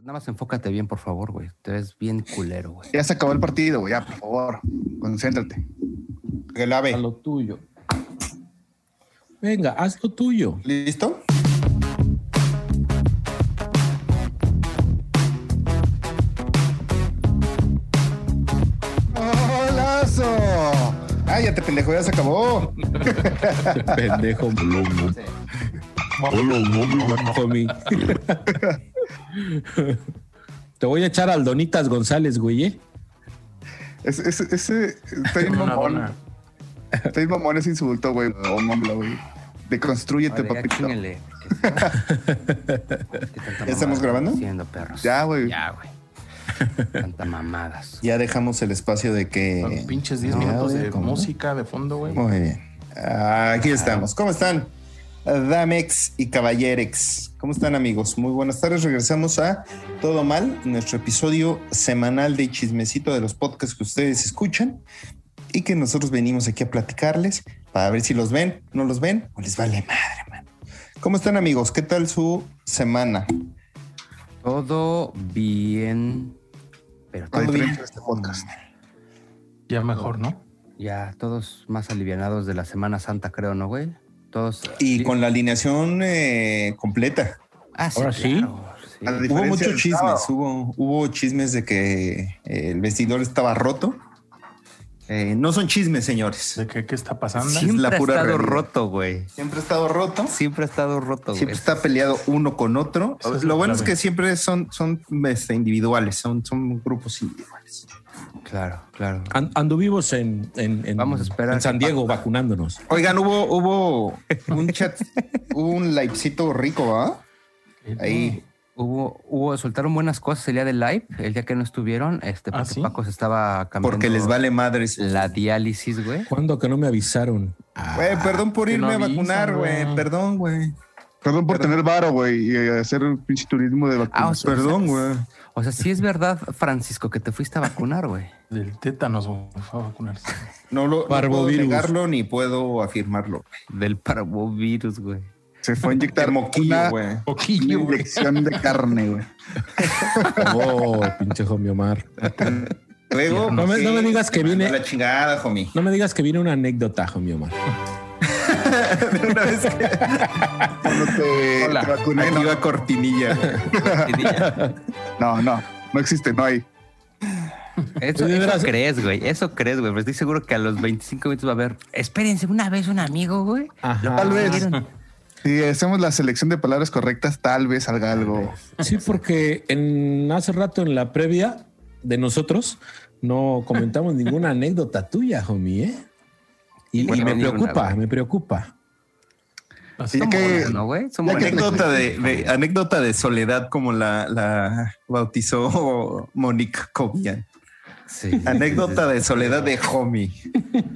Nada más enfócate bien, por favor, güey. Te ves bien culero, güey. Ya se acabó el partido, güey. Ya, por favor, concéntrate. Que la A ve. lo tuyo. Venga, haz lo tuyo. ¿Listo? ¡Golazo! ¡Ay, ya te pendejo! Ya se acabó. Pendejo. Homie. Te voy a echar al Donitas González, güey. ¿eh? Ese, ese, ese está bien mamón. Está bien mamón ese insulto, güey. Oh, mamla, güey. Deconstrúyete, papito. chíngale. ¿Ya ¿Ya estamos grabando? Haciendo perros. Ya, güey. Ya, güey. Tanta mamadas. Ya dejamos el espacio de que. pinches 10 No, minutos de ¿cómo? música de fondo, güey. Muy bien. Aquí estamos. ¿Cómo están? Damex y Caballerex. ¿Cómo están, amigos? Muy buenas tardes. Regresamos a Todo Mal, nuestro episodio semanal de chismecito de los podcasts que ustedes escuchan y que nosotros venimos aquí a platicarles para ver si los ven, no los ven o les vale madre, man. ¿Cómo están, amigos? ¿Qué tal su semana? Todo bien. Pero todo bien. este podcast. Ya mejor, ¿no? ya todos más alivianados de la Semana Santa, creo, ¿no, güey? Todos. Y con la alineación eh, completa. Ah, sí, Ahora sí. claro, sí. Hubo muchos chismes, hubo, hubo chismes de que eh, el vestidor estaba roto. Eh, no son chismes, señores. ¿De qué, qué está pasando? Siempre la ha pura estado realidad. roto, güey. Siempre ha estado roto. Siempre ha estado roto, Siempre güey. está peleado uno con otro. Lo bueno es que siempre son, son este, individuales, son, son grupos individuales. Claro, claro. An- anduvimos en, en, en- Vamos a esperar en San Diego vacunándonos. Oigan, hubo, hubo un chat, hubo un livecito rico, ¿va? Ahí. Hubo, hubo, soltaron buenas cosas el día del live, el día que no estuvieron, este, ¿Ah, porque sí? Paco se estaba cambiando Porque les vale madres. la diálisis, güey. ¿Cuándo que no me avisaron? Güey, perdón por irme no a vacunar, güey. Perdón, güey. Perdón por Perdón. tener varo, güey, y hacer un pinche turismo de Ah, o vacunación. sea, Perdón, güey. O sea, sí es verdad, Francisco, que te fuiste a vacunar, güey. Del tétanos güey, fue a vacunarse. No lo no puedo Parvovirus. negarlo ni puedo afirmarlo. Del parvovirus, güey. Se fue a inyectar moquillo, una, güey. una inyección de carne, güey. Oh, pinche homie Omar. Luego, No me- sí, no me digas que viene- la chingada, homie. No me digas que viene una anécdota, homie Omar. Una vez que Cuando te, Hola. te vacuné, aquí no, va cortinilla. no, no, no existe, no hay. Eso, eso veras. crees, güey. Eso crees, güey. Pero estoy seguro que a los 25 minutos va a haber. Espérense, una vez un amigo, güey. Ajá. Tal vez. ¿Vieron? Si hacemos la selección de palabras correctas, tal vez salga algo. Sí, porque en hace rato en la previa de nosotros no comentamos ninguna anécdota tuya, homie, ¿eh? Y, Bueno, y me preocupa, me preocupa. Así Ya Son que- buenas, ¿no, anécdota, de, de- anécdota de soledad como la, la bautizó Monique Cobian. Sí. Anécdota de soledad de homie.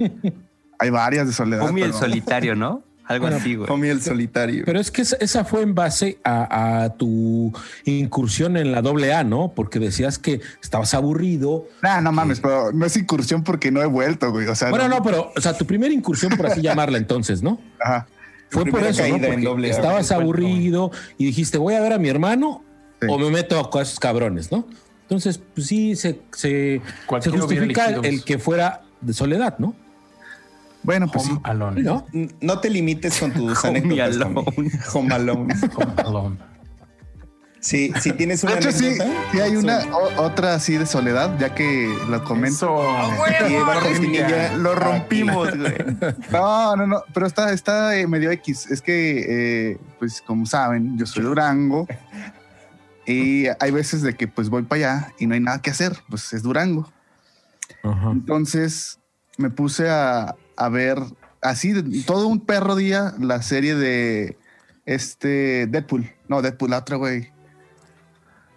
Hay varias de soledad. Homie el solitario, ¿no? Algo Bueno, así, güey. Homie el solitario. Pero es que esa, esa fue en base a, a tu incursión en la doble A, ¿no? Porque decías que estabas aburrido. Nah, no mames, pero no es incursión porque no he vuelto, güey. O sea, Bueno, no, pero, o sea, tu primera incursión, por así llamarla entonces, ¿no? Ajá. Fue por eso, ¿no? Porque doble A. estabas aburrido y dijiste, voy a ver a mi hermano Sí. o me meto con esos cabrones, ¿no? Entonces, pues sí, se, justifica el que fuera de soledad, ¿no? Bueno, pues sí. Home Alone. ¿No? No te limites con tus Homie anécdotas. alone. Home alone. Home Alone. Sí, si tienes una De hecho, sí, hay una o- otra así de soledad, ya que lo comento. Eso. y va cortinilla. Lo rompimos, güey. No, no, no, pero está, está eh, medio X. Es que, eh, pues como saben, yo soy Durango y hay veces de que pues voy para allá y no hay nada que hacer, pues es Durango. Ajá. Entonces me puse a, a ver así de- todo un perro día la serie de este Deadpool. No, Deadpool, la otra, güey.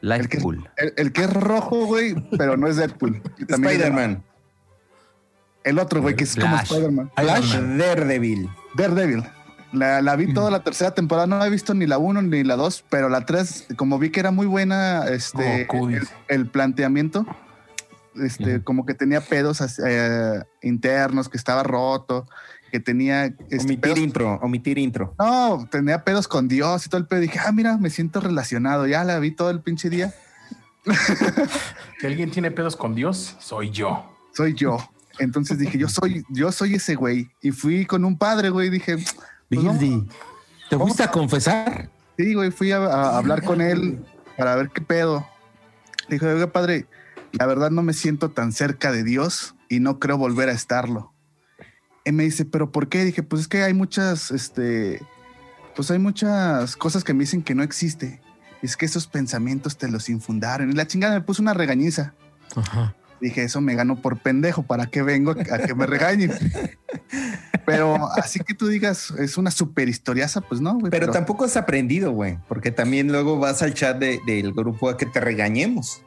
El que, Lifepool. el, el que es rojo, güey, pero no es Deadpool. Spider-Man. El otro, güey, que es como. Spider-Man. Flash. Daredevil. Daredevil. La, la vi toda la tercera temporada, no he visto ni la 1 ni la 2, pero la 3, como vi que era muy buena este, Oh, cool. el, el planteamiento, este, como que tenía pedos eh, internos, que estaba roto, que tenía... este, Omitir pedos- intro, omitir intro. no, tenía pedos con Dios y todo el pedo. Dije, ah, mira, me siento relacionado. Ya la vi todo el pinche día. Si alguien tiene pedos con Dios, soy yo. Soy yo. Entonces dije, yo soy, yo soy ese güey. Y fui con un padre, güey. Dije, pues vamos- ¿te fuiste a confesar? Sí, güey, fui a, a hablar con él para ver qué pedo. Le dije, oiga, padre, la verdad no me siento tan cerca de Dios y no creo volver a estarlo. Y me dice, ¿pero por qué? Dije, pues es que hay muchas, este, pues hay muchas cosas que me dicen que no existe. Es que esos pensamientos te los infundaron. Y la chingada me puso una regañiza. Ajá. Dije, eso me ganó por pendejo. ¿Para qué vengo a que me regañen? Pero así que tú digas, es una super historiaza, pues no, güey. Pero tampoco has aprendido, güey, porque también luego vas al chat de- del grupo a que te regañemos,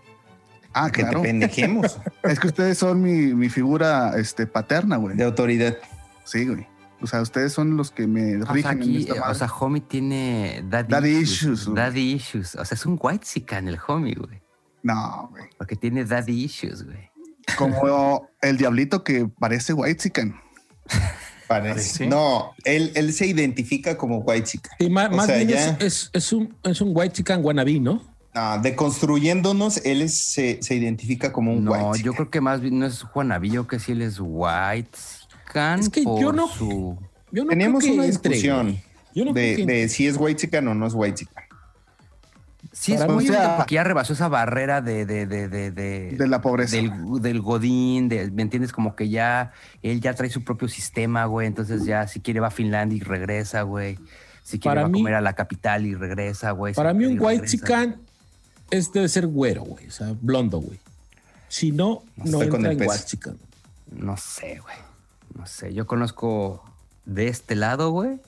Ah, que claro. te pendejemos Es que ustedes son mi, mi figura este, paterna, güey. de autoridad. Sí, güey. O sea, ustedes son los que me O sea, rigen en aquí, esta o sea, homie tiene daddy, Daddy issues. issues, güey. Daddy issues. O sea, es un white en el homie, güey. No, güey. Porque tiene daddy issues, güey. Como el diablito que parece white chicken. Parece. No, él, él se identifica como white chica. Y ma- O más sea, bien ya- es, es- es un, es un white chicken wannabe, ¿no? No, deconstruyéndonos, él es- se, se identifica como un No, white yo creo que más bien no es Juanavillo, que sí él es white Es que yo no- su- Yo no Teníamos creo que una entre, discusión. Yo no de, creo que de si es white chica o no es white chica. Sí, es muy bien, porque ya rebasó esa barrera de, de, de, de, de- De la pobreza. del, del Godín, de- ¿me entiendes? Como que ya él ya trae su propio sistema, güey. Entonces ya si quiere va a Finlandia y regresa, güey. Si quiere Para va a comer a la capital y regresa, güey. Para Si mí un white regresa. Es debe ser güero, güey. O sea, blondo, güey. Si no, No no con entra el en peso. white chicken. No sé, güey. No sé. Yo conozco de este lado, güey,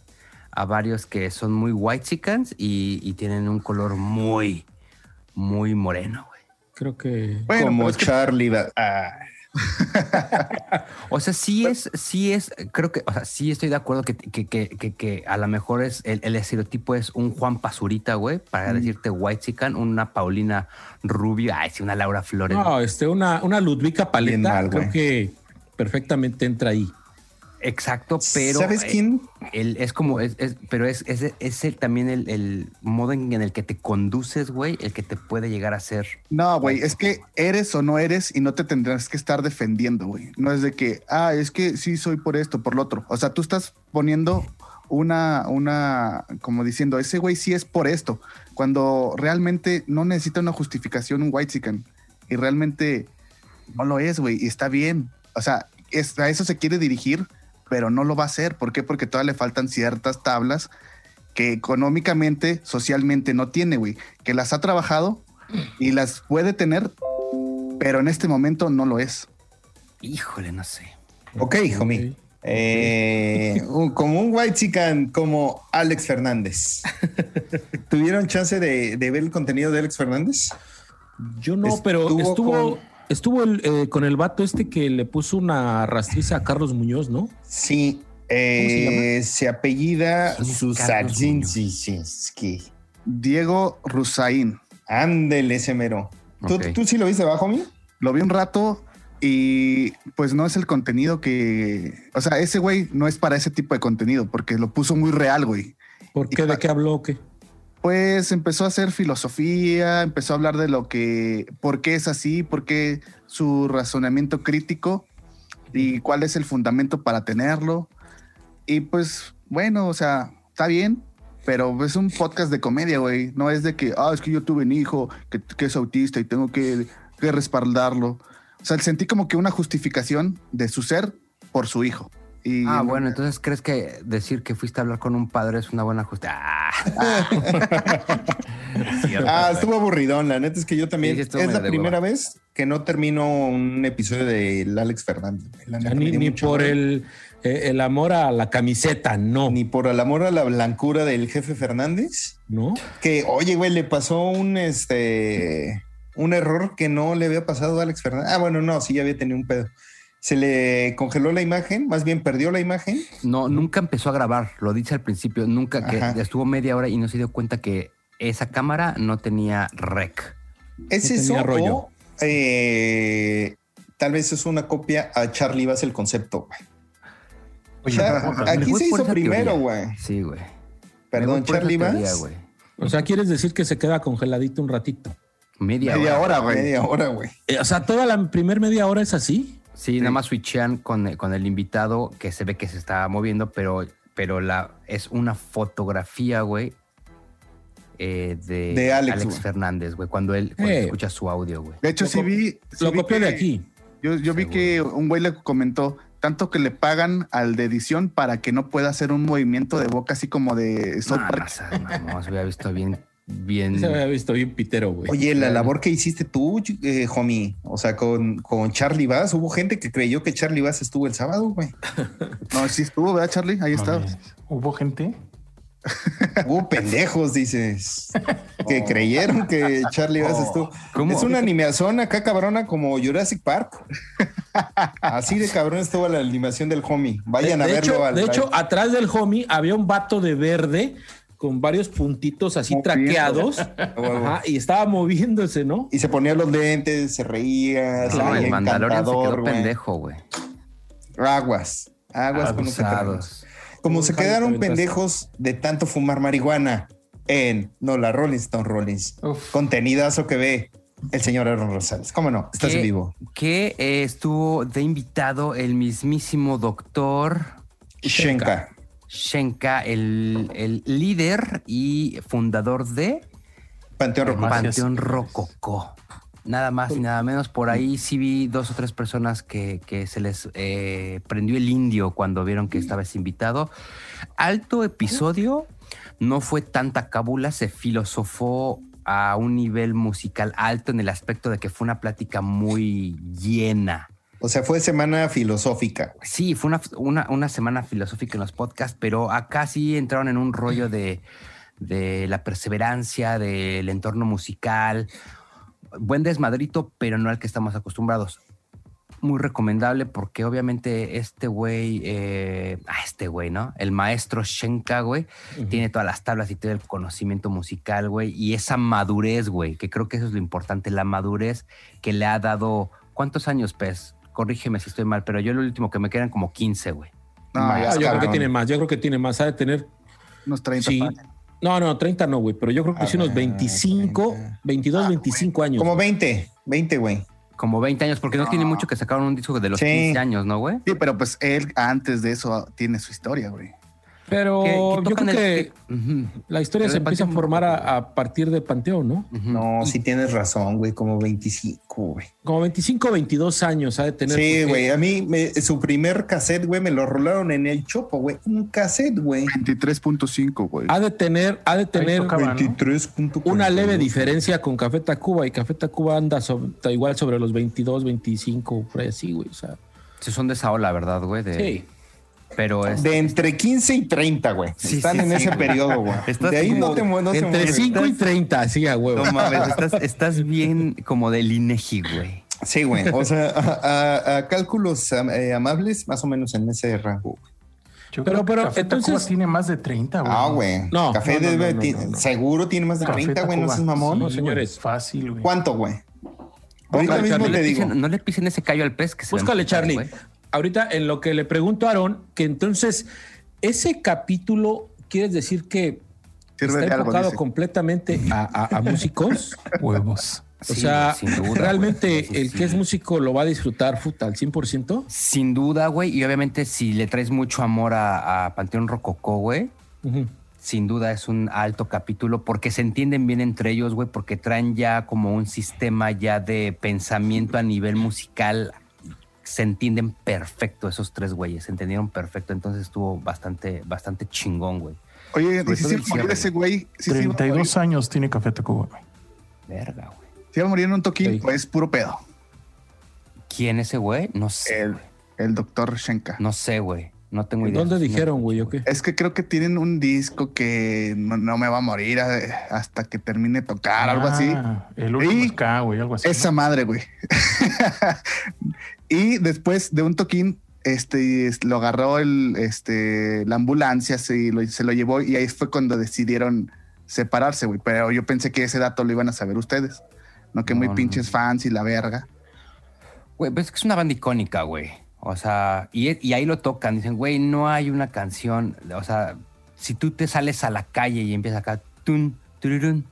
a varios que son muy white chickens y, y tienen un color muy, muy moreno, güey. Creo que Bueno, como que- Charlie. Ah, O sea, sí es, sí es, creo que, o sea, sí estoy de acuerdo que, que, que, a lo mejor es el, el estereotipo es un Juan Pazurita, güey, para decirte white chicken, una Paulina Rubio, ay, sí, una Laura Flores. No, este, una, una Ludwika Bien Paleta, mal, creo que perfectamente entra ahí. Exacto, pero ¿Sabes eh, quién? el- es como, es, es- pero es, es, es el- también el, el modo en, en el que te conduces, güey, el que te puede llegar a ser. No, güey, es que eres o no eres y no te tendrás que estar defendiendo, güey. No es de que, ah, es que sí soy por esto, por lo otro. O sea, tú estás poniendo una, una, como diciendo, ese güey sí es por esto, cuando realmente no necesita una justificación un white chicken y realmente no lo es, güey, y está bien. O sea, es- a eso se quiere dirigir, pero no lo va a hacer. ¿Por qué? Porque todavía le faltan ciertas tablas que económicamente, socialmente no tiene, güey, que las ha trabajado y las puede tener, pero en este momento no lo es. Híjole, no sé. Ok, homie. Ok. Eh, como un white chican como Alex Fernández. ¿Tuvieron chance de, de ver el contenido de Alex Fernández? Yo no, pero Estuvo estuvo, con- estuvo el, eh, con el vato este que le puso una rastriza a Carlos Muñoz, ¿no? Sí. eh, se, apellida ¿Quién es Susadzinski. Diego Rusaín. Ándele, ese mero. ¿Tú, Ok. ¿Tú sí lo viste abajo, mi? Lo vi un rato y pues no es el contenido que, o sea, ese güey no es para ese tipo de contenido porque lo puso muy real, güey. ¿Por qué? ¿De qué habló? o ¿Qué? Pues empezó a hacer filosofía, empezó a hablar de lo que, por qué es así, por qué su razonamiento crítico y cuál es el fundamento para tenerlo. Y pues bueno, o sea, está bien, pero es un podcast de comedia, güey. No es de que, ah, es que yo tuve un hijo que, es autista y tengo que, que respaldarlo. O sea, sentí como que una justificación de su ser por su hijo. Y Ah, bueno, entonces crees que decir que fuiste a hablar con un padre es una buena justicia. Ah. Ah, estuvo aburridón. La neta es que yo también. Sí, es la primera hueva. vez que no termino un episodio del Alex Fernández. La neta ni, ni por el, eh, el amor a la camiseta, no. Ni por el amor a la blancura del jefe Fernández. ¿No? Que, oye, güey, le pasó un este un error que no le había pasado a Alex Fernández. Ah, bueno, no, sí, ya había tenido un pedo. Se le congeló la imagen, más bien perdió la imagen. No, nunca empezó a grabar, lo dice al principio, nunca, que Ajá. estuvo media hora y no se dio cuenta que esa cámara no tenía rec. ¿Es No eso rollo. o, eh, tal vez es una copia a Charlie Bass el concepto, güey? O sea, aquí se hizo primero, güey. Sí, güey. Perdón, Charlie Bass. O sea, quieres decir que se queda congeladito un ratito. Media, Media hora. hora, güey. Media hora, güey. Eh, o sea, toda la primer media hora es así. Sí, nada más switchean con, con el invitado que se ve que se está moviendo, pero, pero la, es una fotografía, güey, eh, de, De Alex, Alex, güey. Fernández, güey, cuando él cuando Eh. escucha su audio, güey. De hecho, Lo sí vi. sí Lo vi copió de aquí. Yo, yo vi que un güey le comentó tanto que le pagan al de edición para que no pueda hacer un movimiento de boca así como de South No, Park. no, seas mamón, se hubiera visto bien, bien. Se había visto bien pitero, güey. Oye, la labor que hiciste tú, eh, homie, o sea, con, con Charlie Bass, hubo gente que creyó que Charlie Bass estuvo el sábado, güey. No, sí estuvo, ¿verdad, Charlie? Ahí está. Mames. ¿Hubo gente? Hubo pendejos, dices, que creyeron que Charlie Bass estuvo. ¿Cómo? Es una animación acá cabrona como Jurassic Park. Así de cabrón estuvo la animación del homie. Vayan de a de verlo. hecho, al- de hecho, atrás del homie había un vato de verde con varios puntitos así Moviendo. traqueados. huevo. Ajá, y estaba moviéndose, ¿no? y se ponía los lentes, se reía, se No, veía el Mandalorian se quedó pendejo, güey. Aguas, aguas. Abusados. Como Un se quedaron pendejos de tanto fumar marihuana en No, la Rolling Stone Rollins. Contenidazo que ve el señor Aaron Rosales. ¿Cómo no? Estás en vivo. Que eh, estuvo de invitado el mismísimo doctor Shenka. Shenka, el, el líder y fundador de Panteón Rococó. Nada más y nada menos. Por ahí sí vi dos o tres personas que, que se les eh, prendió el indio cuando vieron que estaba ese invitado. Alto episodio. No fue tanta cábula, se filosofó a un nivel musical alto en el aspecto de que fue una plática muy llena. O sea, fue semana filosófica. Sí, fue una, una, una semana filosófica en los podcasts, pero acá sí entraron en un rollo de, de la perseverancia, del entorno musical. Buen desmadrito, pero no al que estamos acostumbrados. Muy recomendable porque obviamente este güey, eh, ah, este güey, ¿no? El maestro Shenka, güey, tiene todas las tablas y todo el conocimiento musical, güey, y esa madurez, güey, que creo que eso es lo importante, la madurez que le ha dado, ¿cuántos años, Pez? Corrígeme si estoy mal, pero yo lo último que me quedan como 15, güey. No, Ah, Ah, yo creo que tiene más, yo creo que tiene más. Ha de tener. unos 30 Sí. No, no, 30 no, güey, pero yo creo que sí unos Ah, 25, 30. 22, 25 años. Como 20, 20, güey. Como 20 años, porque no, tiene mucho que sacaron un disco de los Sí. 15 años, ¿no, güey? Sí, pero pues él antes de eso tiene su historia, güey. Pero Que- que yo creo el- que la historia se empieza a formar a, a partir de Panteón, ¿no? No, sí tienes razón, güey. Como 25, güey. Como 25, 22 años ha de tener. Sí, porque- güey. A mí me- su primer cassette, güey, me lo rolaron en el Chopo, güey. Un cassette, güey. 23.5, güey. Ha de tener, ha de tener tocaba, ¿no? 23.42. una leve diferencia con Café Tacuba y Café Tacuba anda sobre- igual sobre los 22, 25, por ahí así, güey. O sea, Sí, son de esa ola, ¿verdad, güey? De- sí. Pero es... De entre 15 y 30, güey. Sí, Están sí, en sí, ese güey. periodo, güey. Estás De ahí como no te mue- no se Entre mueve. 5 y 30, sí, a huevo. No mames, estás, estás bien como del INEGI, güey. Sí, güey. O sea, a, a- a cálculos am- eh, amables, más o menos en ese rango. Yo Pero- creo que pero, Café entonces- Tacuba tiene más de 30, güey. Ah, güey. No, Café no, no, debe- no, no, ti- no, no. seguro tiene más de Café 30, güey. No seas mamón. No, señores. Fácil, güey. ¿Cuánto, güey? Ahorita mismo Charlie, te No le, digo. pisen, no le pisen ese callo al pez que se Búscale, Charlie. Ahorita en lo que le pregunto a Aaron, que entonces ese capítulo, ¿quieres decir que Sirve está enfocado completamente a, a- a músicos? Huevos. O Sí, sea, duda, realmente. Sí, el sí. que es músico lo va a disfrutar puta, al 100%. Sin duda, güey. Y obviamente si le traes mucho amor a, a Panteón Rococó, güey, sin duda es un alto capítulo porque se entienden bien entre ellos, güey, porque traen ya como un sistema ya de pensamiento a nivel musical. Se entienden perfecto esos tres güeyes, se entendieron perfecto, entonces estuvo bastante, bastante chingón, güey. Oye, Sobre ¿y si se el va a morir cierre, ese güey? ¿Sí se iba a morir? 32 años tiene Café Tacuba, güey. Verga, güey. ¿Se iba a morir en un toquín? Sí. Pues puro pedo. ¿Quién ese güey? No sé. El, el doctor Shenka. No sé, güey. No tengo idea. ¿Dónde dijeron, güey? Es que creo que tienen un disco que no, no me va a morir hasta que termine de tocar, algo así. Ah, El último güey, algo así. Esa madre, güey. y después de un toquín, este, es- lo agarró el, este, la ambulancia, se lo, se lo llevó y ahí fue cuando decidieron separarse, güey. Pero yo pensé que ese dato lo iban a saber ustedes. No que muy No, no. pinches fans y la verga. Güey, pues es que es una banda icónica, güey. O sea, y, y ahí lo tocan. Dicen, güey, no hay una canción. O sea, si tú te sales a la calle y empiezas acá, tun, dun,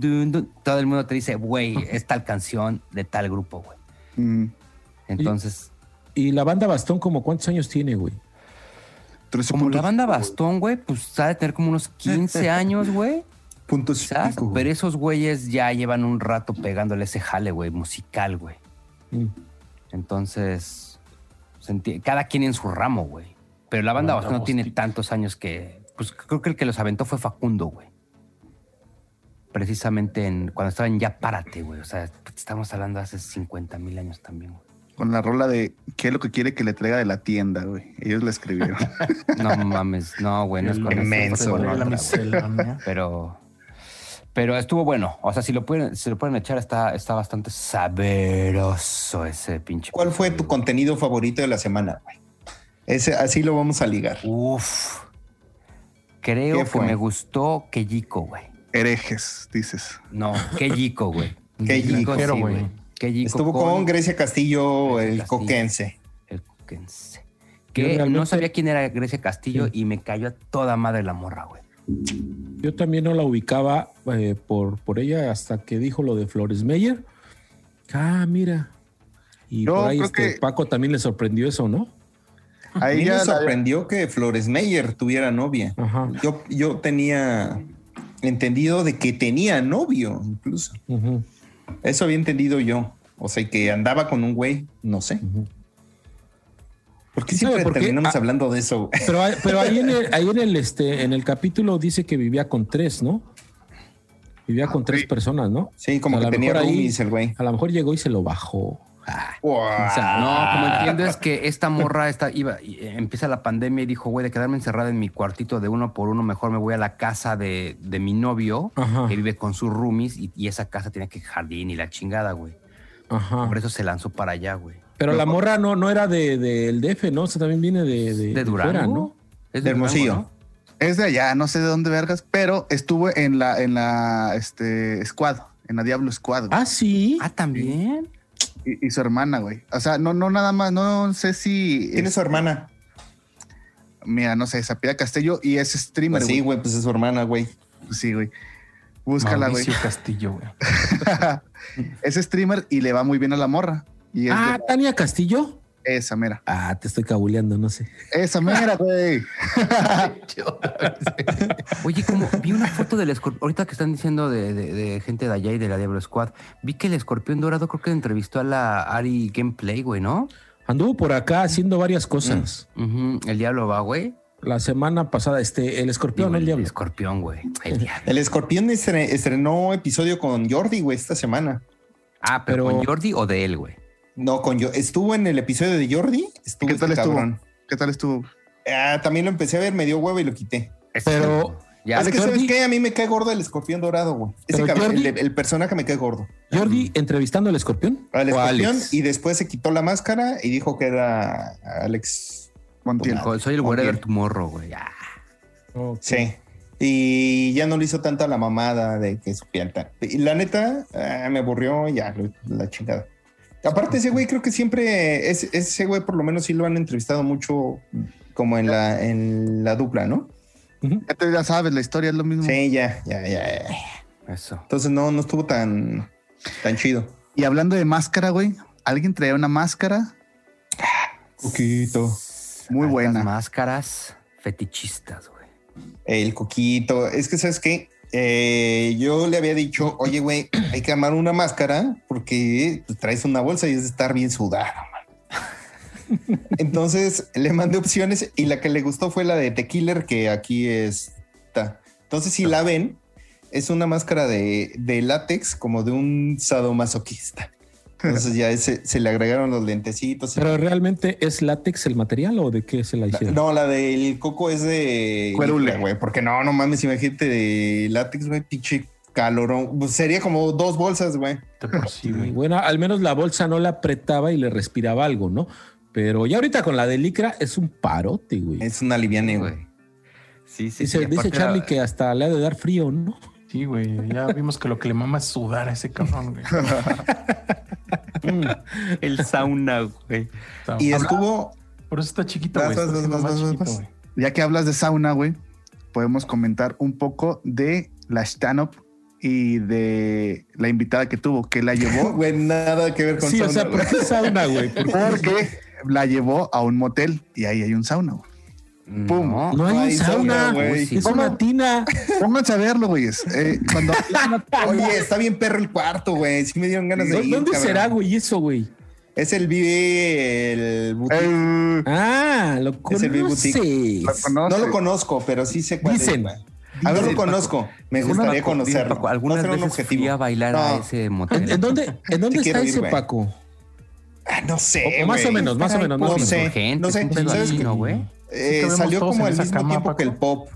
dun, todo el mundo te dice, güey, es tal canción de tal grupo, güey. Mm, Entonces, ¿Y la banda Bastón como cuántos años tiene, güey? 13 como la banda Bastón, güey, pues sabe tener como unos 15 años, güey. Puntos y quizás, pico, güey. Pero esos güeyes ya llevan un rato pegándole ese jale, güey, musical, güey. Mm. Entonces, cada quien en su ramo, güey. Pero la banda Banda Bastón no tiene tantos años que. Pues creo que el que los aventó fue Facundo, güey. Precisamente en, cuando estaba en Ya Párate, güey. O sea, estamos hablando de hace 50 mil años también, güey. Con la rola de ¿Qué es lo que quiere que le traiga de la tienda, güey? Ellos la escribieron. No mames, no, güey, no es con inmenso, otra, miscelánea. Pero, pero estuvo bueno. O sea, si lo pueden, si lo pueden echar, está, está bastante sabroso ese pinche. ¿Cuál fue tu contenido favorito de la semana, güey? Ese, así lo vamos a ligar. Uf. Creo ¿Qué que me gustó Keyiko, güey. Herejes, dices. No, Keyiko, güey. Keyiko, güey. Estuvo con Grecia Castillo, Grecia el Castillo. coquense. el Cuquense. Yo Que realmente- no sabía quién era Grecia Castillo Sí. y me cayó a toda madre la morra, güey. Yo también no la ubicaba eh, por, por ella hasta que dijo lo de Flores Meyer. Ah, mira. Y Yo por ahí este, que- Paco también le sorprendió eso, ¿no? A Ahí mí ya me la- sorprendió que Flores Meyer tuviera novia. Ajá. Yo, yo tenía entendido de que tenía novio, incluso. Ujú, Eso había entendido yo. O sea, que andaba con un güey, no sé. ¿Por qué ¿Sabe siempre terminamos Ah. hablando de eso? güey? Pero, ahí- pero ahí, en el, ahí en el este en el capítulo dice que vivía con tres, ¿no? Vivía con tres sí. personas, ¿no? Sí, como A que lo tenía ahí- roomies el güey. A lo mejor llegó y se lo bajó. Wow. O sea, no, como entiendo es que esta morra esta, iba, y, eh, empieza la pandemia y dijo, güey, de quedarme encerrada en mi cuartito de uno por uno, mejor me voy a la casa de, de mi novio, Ajá. que vive con sus roomies, y, y esa casa tiene que jardín y la chingada, güey. Ajá. Por eso se lanzó para allá, güey. Pero la morra no, no era de- del DF, ¿no? O sea, también viene de, de, ¿De de Durango? fuera, ¿no? Es De Hermosillo. Durango, Es de allá, no sé de dónde vergas, pero estuve en la, en la este, squad, en la Diablo Squad. güey. Ah, sí. Ah, también. Y, y su hermana, güey. O sea, no, no nada más, no sé si. Tiene su hermana. Mira, no sé, Sapida Castillo y es streamer. Pues sí, güey, pues es su hermana, güey. Pues sí, güey. Búscala, güey. Mauricio Castillo, güey. es streamer y le va muy bien a la morra. Y es Ah, de- Tania Castillo. Esa mera. Ah, te estoy cabuleando, no sé. Esa mera, güey. Oye, como vi una foto del escorpión, ahorita que están diciendo de, de- de gente de allá y de la Diablo Squad, vi que el escorpión dorado creo que entrevistó a la Ari Gameplay, güey, ¿no? Anduvo por acá haciendo varias cosas. Ujú, El diablo va, güey. La semana pasada, este, el escorpión, Digo, el diablo. escorpión, güey. El diablo. El escorpión estre- estrenó episodio con Jordi, güey, esta semana. Ah, pero, Pero- ¿con Jordi o de él, güey? No, con yo. Estuvo en el episodio de Jordi. Estuvo ¿Qué tal este estuvo? cabrón. ¿Qué tal estuvo? Ah, también lo empecé a ver, me dio huevo y lo quité. Pero Ya, es que, ¿sabes qué? A mí me cae gordo el escorpión dorado, güey. Ese cabrón, Jordi- el, el personaje me cae gordo. Jordi entrevistando al escorpión. Al ¿O a escorpión Alex? y después se quitó la máscara y dijo que era Alex. Montiel. Soy el bien. tomorrow, güey. Ah. Ok. Sí. Y ya no le hizo tanta la mamada de que su piel tan- Y la neta, ah, me aburrió ya, la chingada. Aparte, ese güey creo que siempre, es, ese güey por lo menos sí lo han entrevistado mucho como en la, en la dupla, ¿no? Ujú. Ya, te- ya sabes, la historia es lo mismo. Sí, ya, ya, ya. ya. Eso. Entonces no, no estuvo tan, tan chido. Y hablando de máscara, güey, alguien traía una máscara Poquito. muy buena. Máscaras fetichistas, güey. El coquito. Es que, ¿sabes qué? Eh, yo le había dicho, oye, güey, hay que armar una máscara porque pues, traes una bolsa y es de estar bien sudada, man. Entonces le mandé opciones y la que le gustó fue la de Tequiller, que aquí está. Entonces, si la ven, es una máscara de, de látex como de un sadomasoquista. Entonces ya ese- se le agregaron los lentecitos. Pero realmente es látex el material o de qué se la hicieron? No, la del coco es de Cuerule. licra, güey. Porque no, no mames, imagínate de látex, güey, pinche calorón. Pues sería como dos bolsas, güey. Sí, bueno, al menos la bolsa no la apretaba y le respiraba algo, ¿no? Pero ya ahorita con la de licra es un parote, güey. Es una liviane, güey. Sí, sí, Dice, sí. dice Charlie era- que hasta le ha de dar frío, ¿no? Sí, güey. Ya vimos que lo que le mama es sudar a ese cabrón, güey. El sauna, güey. Y estuvo, Por eso está chiquito, güey. Está más chiquito. Ya que hablas de sauna, güey, podemos comentar un poco de la stand-up y de la invitada que tuvo, que la llevó Güey, nada que ver con Sí, o sauna, sea, güey. ¿por qué sauna, güey? Porque la llevó a un motel y ahí hay un sauna. güey. Pum. No. No hay No un hay sauna, güey. güey. Es una tina. Pónganse a verlo, güeyes. Eh, cuando Oye, está bien perro el cuarto, güey. Sí me dieron ganas de ir. ¿Dónde cabrón. será, güey, eso, güey? Es el vive el boutique. el- Ah, lo Es el Big Boutique. lo conoces. conoce. No lo conozco, pero sí sé cuál Dicen. es, güey. A ver, lo conozco. Me gustaría Paco, conocerlo. Paco, algunas a un veces objetivo. fui a bailar a No. ese ¿En, motel. en dónde, en dónde Sí está ir, ese güey. Paco? Ah, no sé. O- más güey. o menos, más o menos, No menos. sé. Insurgentes, No sé. un ¿Sabes qué? Eh, salió como al mismo cama, tiempo Paco. que el pop.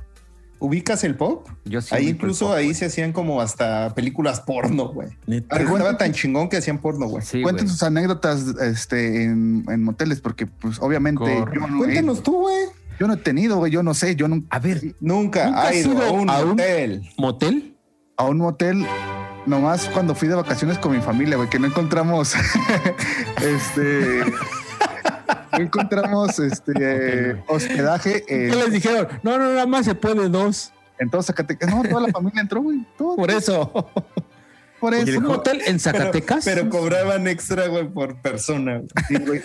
¿Ubicas el pop? Yo sí ahí incluso pop, ahí se hacían como hasta películas porno, güey. Estaba tan chingón que hacían porno, güey. Sí, Cuenten sus anécdotas este, en, en moteles, porque pues obviamente yo no, he, Cuéntanos tú, güey. yo no he tenido, güey, yo no sé, yo no, A ver, Nunca, ¿Nunca ido a un a un- hotel. ¿Motel? a un motel, nomás cuando fui de vacaciones con mi familia, güey, que no encontramos, este, encontramos este hospedaje ¿Qué en, les dijeron? No, no, nada más se puede dos. en todo Zacatecas. No, toda la familia entró, güey, todo, Por eso. por ¿Un eso. motel en Pero, Zacatecas? pero cobraban extra, güey, por persona. güey. Sí, güey.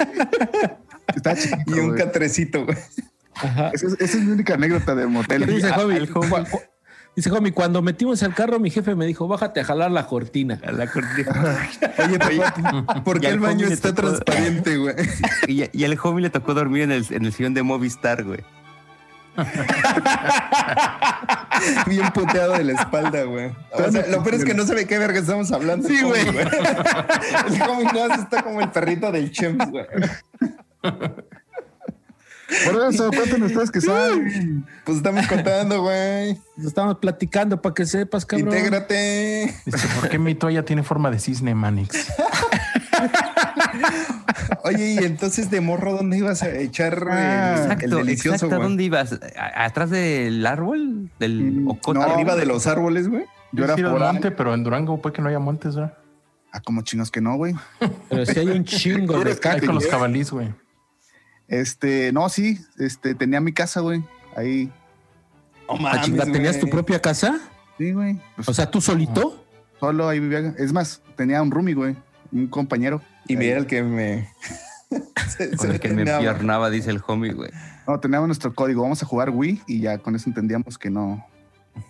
Está chido, Y un güey. catrecito, güey. Ajá. Esa es, esa es mi única anécdota de motel. ¿Qué dice Jomi? el Jomi. Dice Jomi, cuando metimos el carro, mi jefe me dijo, bájate a jalar la cortina. a la cortina. Oye, ¿por qué al el baño homie está tocó- transparente, güey? y, y al homie le tocó dormir en el, en el sillón de Movistar, güey. Bien puteado de la espalda, güey. O sea, lo peor es que no sabe qué verga estamos hablando. Sí, güey. homie, El homie no está como el perrito del Chems, güey. Por eso, cuenten ustedes que saben. Pues estamos contando, güey. Estamos platicando para que sepas, cabrón. Intégrate. Dice, ¿por qué mi toalla tiene forma de cisne, Manix? Oye, y entonces de morro, ¿dónde ibas a echar Ah, el- el, Exacto, delicioso, exacto. güey? ¿Dónde ibas? ¿A- ¿Atrás del árbol? ¿Del Mm, ocote? no. Arriba de los árboles, güey. Yo era por monte, pero en Durango puede que no haya montes, ¿verdad? Ah, como chinos que no, güey. Pero si hay un chingo de con los jabalís, güey. Este, no, sí, este, tenía mi casa, güey. Ahí, No Ah, mames, chinga, ¿Tenías tu propia casa? sí, güey. Pues, O sea, ¿tú solito? solo ahí vivía. Es más, tenía un roomie, güey. Un compañero. Y mira el que me. se- Con se el que me empiernaba, dice el homie, güey. No, teníamos nuestro código. Vamos a jugar Wii y ya con eso entendíamos que no.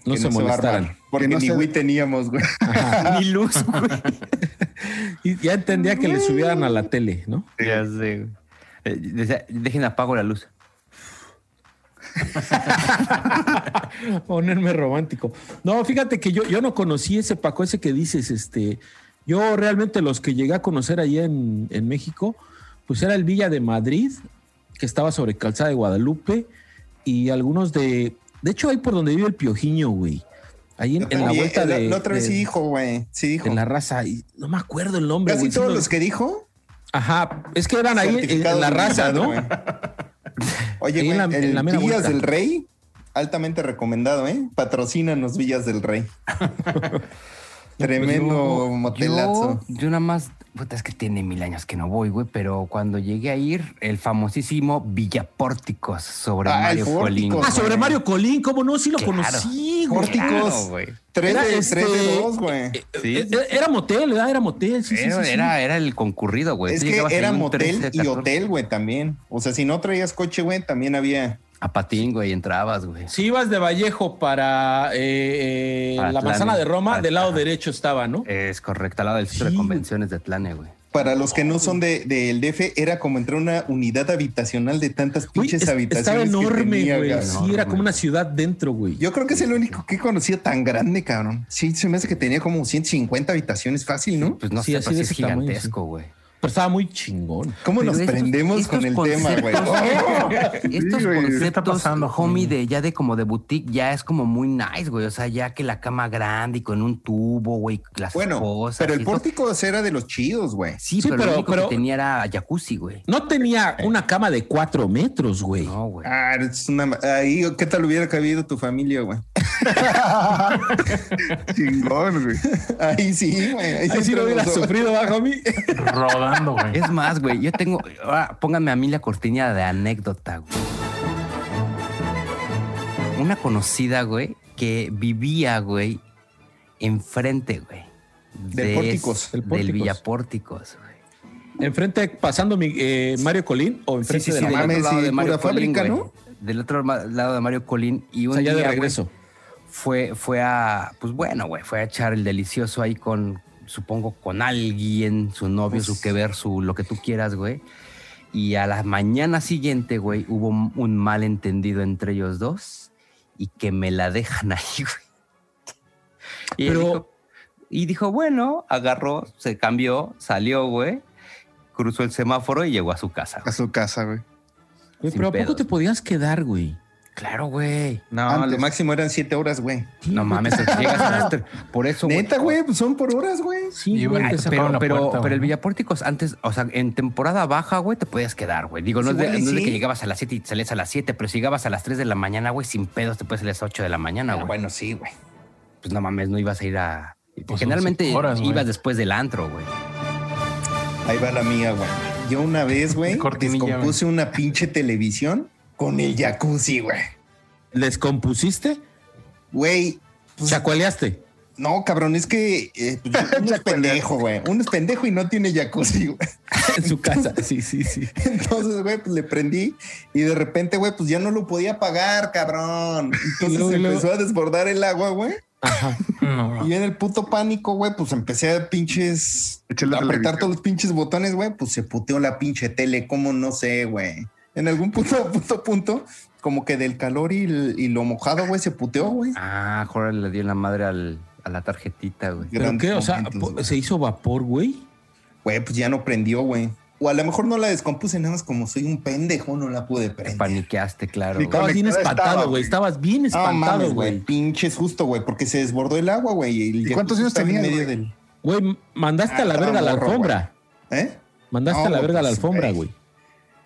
No Que se a molestaran. Porque Que no ni se- Wii teníamos, güey. Ni luz, güey. Y ya entendía que le subieran a la tele, ¿no? Ya sé, güey. Eh, dejen apago la luz. Ponerme romántico. No, fíjate que yo, yo no conocí ese Paco, ese que dices, este. Yo realmente los que llegué a conocer allá en, en México, pues era el Villa de Madrid, que estaba sobre Calzada de Guadalupe, y algunos de. De hecho, ahí por donde vive el Piojiño, güey. Ahí en, en la vuelta la- de. La otra vez de- sí dijo, güey. Sí dijo. En la raza. y no me acuerdo el nombre, Casi güey. todos los que dijo. Ajá, es que eran ahí en, la raza, ¿no? Oye, en en la Villas vuelta. del Rey, altamente recomendado, ¿eh? Patrocínanos Villas del Rey. Tremendo motelazo. Yo, yo nada más, puta, es que tiene mil años que no voy, güey, pero cuando llegué a ir, el famosísimo Villapórticos sobre Ah, Mario Colín. Ah, sobre Mario Colín, ¿cómo no? Sí lo Claro. conocí, güey. Pórticos. Claro, güey. 3 Era de, este- 3 de 2, güey. Sí, Eh, eh, Era motel, ¿verdad? Era motel, sí, sí, Era, sí, sí. era, era el concurrido, güey. Es que era motel 13, y 14. hotel, güey, también. O sea, si no traías coche, güey, también había. A patín, güey, entrabas, güey. Si ibas de Vallejo para, eh, eh, Para la Atlane. manzana de Roma, del lado derecho estaba, ¿no? Es correcto, al lado del centro Sí, de convenciones de Atlane, güey. Para los que no son de- del DF, era como entrar a una unidad habitacional de tantas Güey, pinches es- habitaciones. estaba enorme, güey. Sí, Enorme. era como una ciudad dentro, güey. Yo creo que es el único que he conocido tan grande, cabrón. Sí, se me hace que tenía como 150 habitaciones fácil, ¿no? Pues no Sí, sé, así pero de sí es tamaño, gigantesco, güey. Pero estaba muy chingón. ¿Cómo Pero nos estos- prendemos estos con el tema, güey? Oh, Estos Sí, güey. conceptos, ¿Qué está pasando, homie, homie? de ya de como de boutique, ya es como muy nice, güey. O sea, ya que la cama grande y con un tubo, güey, las Bueno, cosas. pero el eso. pórtico era de los chidos, güey. Sí, Sí, pero, pero- lo único pero- que tenía era jacuzzi, güey. No tenía una cama de cuatro metros, güey. No, güey. Ah, es una... Ahí, ¿qué tal hubiera cabido tu familia, güey? Chingón, güey. Ahí sí, güey. Ahí, Ahí sí lo hubiera los dos. sufrido bajo güey. Es más, güey, yo tengo. Ahora, pónganme a mí la cortina de anécdota, güey. Una conocida, güey, que vivía, güey, enfrente, güey. Del de Pórticos. es- Del Del Pórticos. Villapórticos, güey. Enfrente, pasando mi, eh, Mario Colín o enfrente de la del- sí, pura fábrica, güey. ¿no? Del otro lado de Mario Colín. Y O un sea, ya de día, güey, regreso. fue, fue a, pues bueno, güey, fue a echar el delicioso ahí con, supongo, con alguien, su novio, Pues- su que ver, su lo que tú quieras, güey. Y a la mañana siguiente, güey, hubo un malentendido entre ellos dos y que me la dejan ahí, güey. Y, Pero- dijo, y dijo, bueno, agarró, se cambió, salió, güey, cruzó el semáforo y llegó a su casa. A su casa, güey. Pero ¿a poco te podías quedar, güey? Claro, güey. No, Antes. lo máximo eran siete horas, güey. No mames, llegas a las tres. Por eso, Neta, güey, pues son por horas, güey. Sí, güey, güey, Pero, pero, puerta, pero el güey. Villapórticos antes, o sea, en temporada baja, güey, te podías quedar, güey. Digo, no, es de, no es de sí. que llegabas a las 7 y salías a las 7, pero si llegabas a las 3 de la mañana, güey, sin pedos te puedes salir a las 8 de la mañana, Ah, güey. bueno, sí, güey. Pues no mames, no ibas a ir a. son Generalmente güey. ibas después del antro, güey. Ahí va la mía, güey. Yo una vez, güey, descompuse una pinche televisión con el jacuzzi, güey. ¿Les compusiste? Güey, pues, ¿Chacualeaste? no, cabrón, es que eh, pues, uno es pendejo, güey. Uno es pendejo y no tiene jacuzzi, güey. En su casa. Sí, sí, sí. Entonces, güey, pues le prendí y de repente, güey, pues ya no lo podía pagar, cabrón. Entonces luego- empezó a desbordar el agua, güey. Ajá. No, Y en el puto pánico, güey, pues empecé a pinches a apretar televisión. todos los pinches botones, güey, pues se puteó la pinche tele, como no sé, güey. En algún punto, punto, punto, como que del calor y, el- y lo mojado, güey, se puteó, güey. Ah, Jorge le dio la madre al- a la tarjetita, güey. ¿Pero qué? O sea, momentos. ¿se hizo vapor, güey? Güey, pues ya no prendió, güey. O a lo mejor no la descompuse, nada más como soy un pendejo, no la pude Te prender. paniqueaste, claro. Güey. Estabas bien espantado, güey. Estabas bien No espantado, güey. güey. Pinches justo, güey, porque se desbordó el agua, güey. ¿Y cuántos años tenías, güey? del- Güey, mandaste Ah, a la verga la morro, alfombra. ¿Eh? Mandaste No, a la verga la pues, alfombra, güey.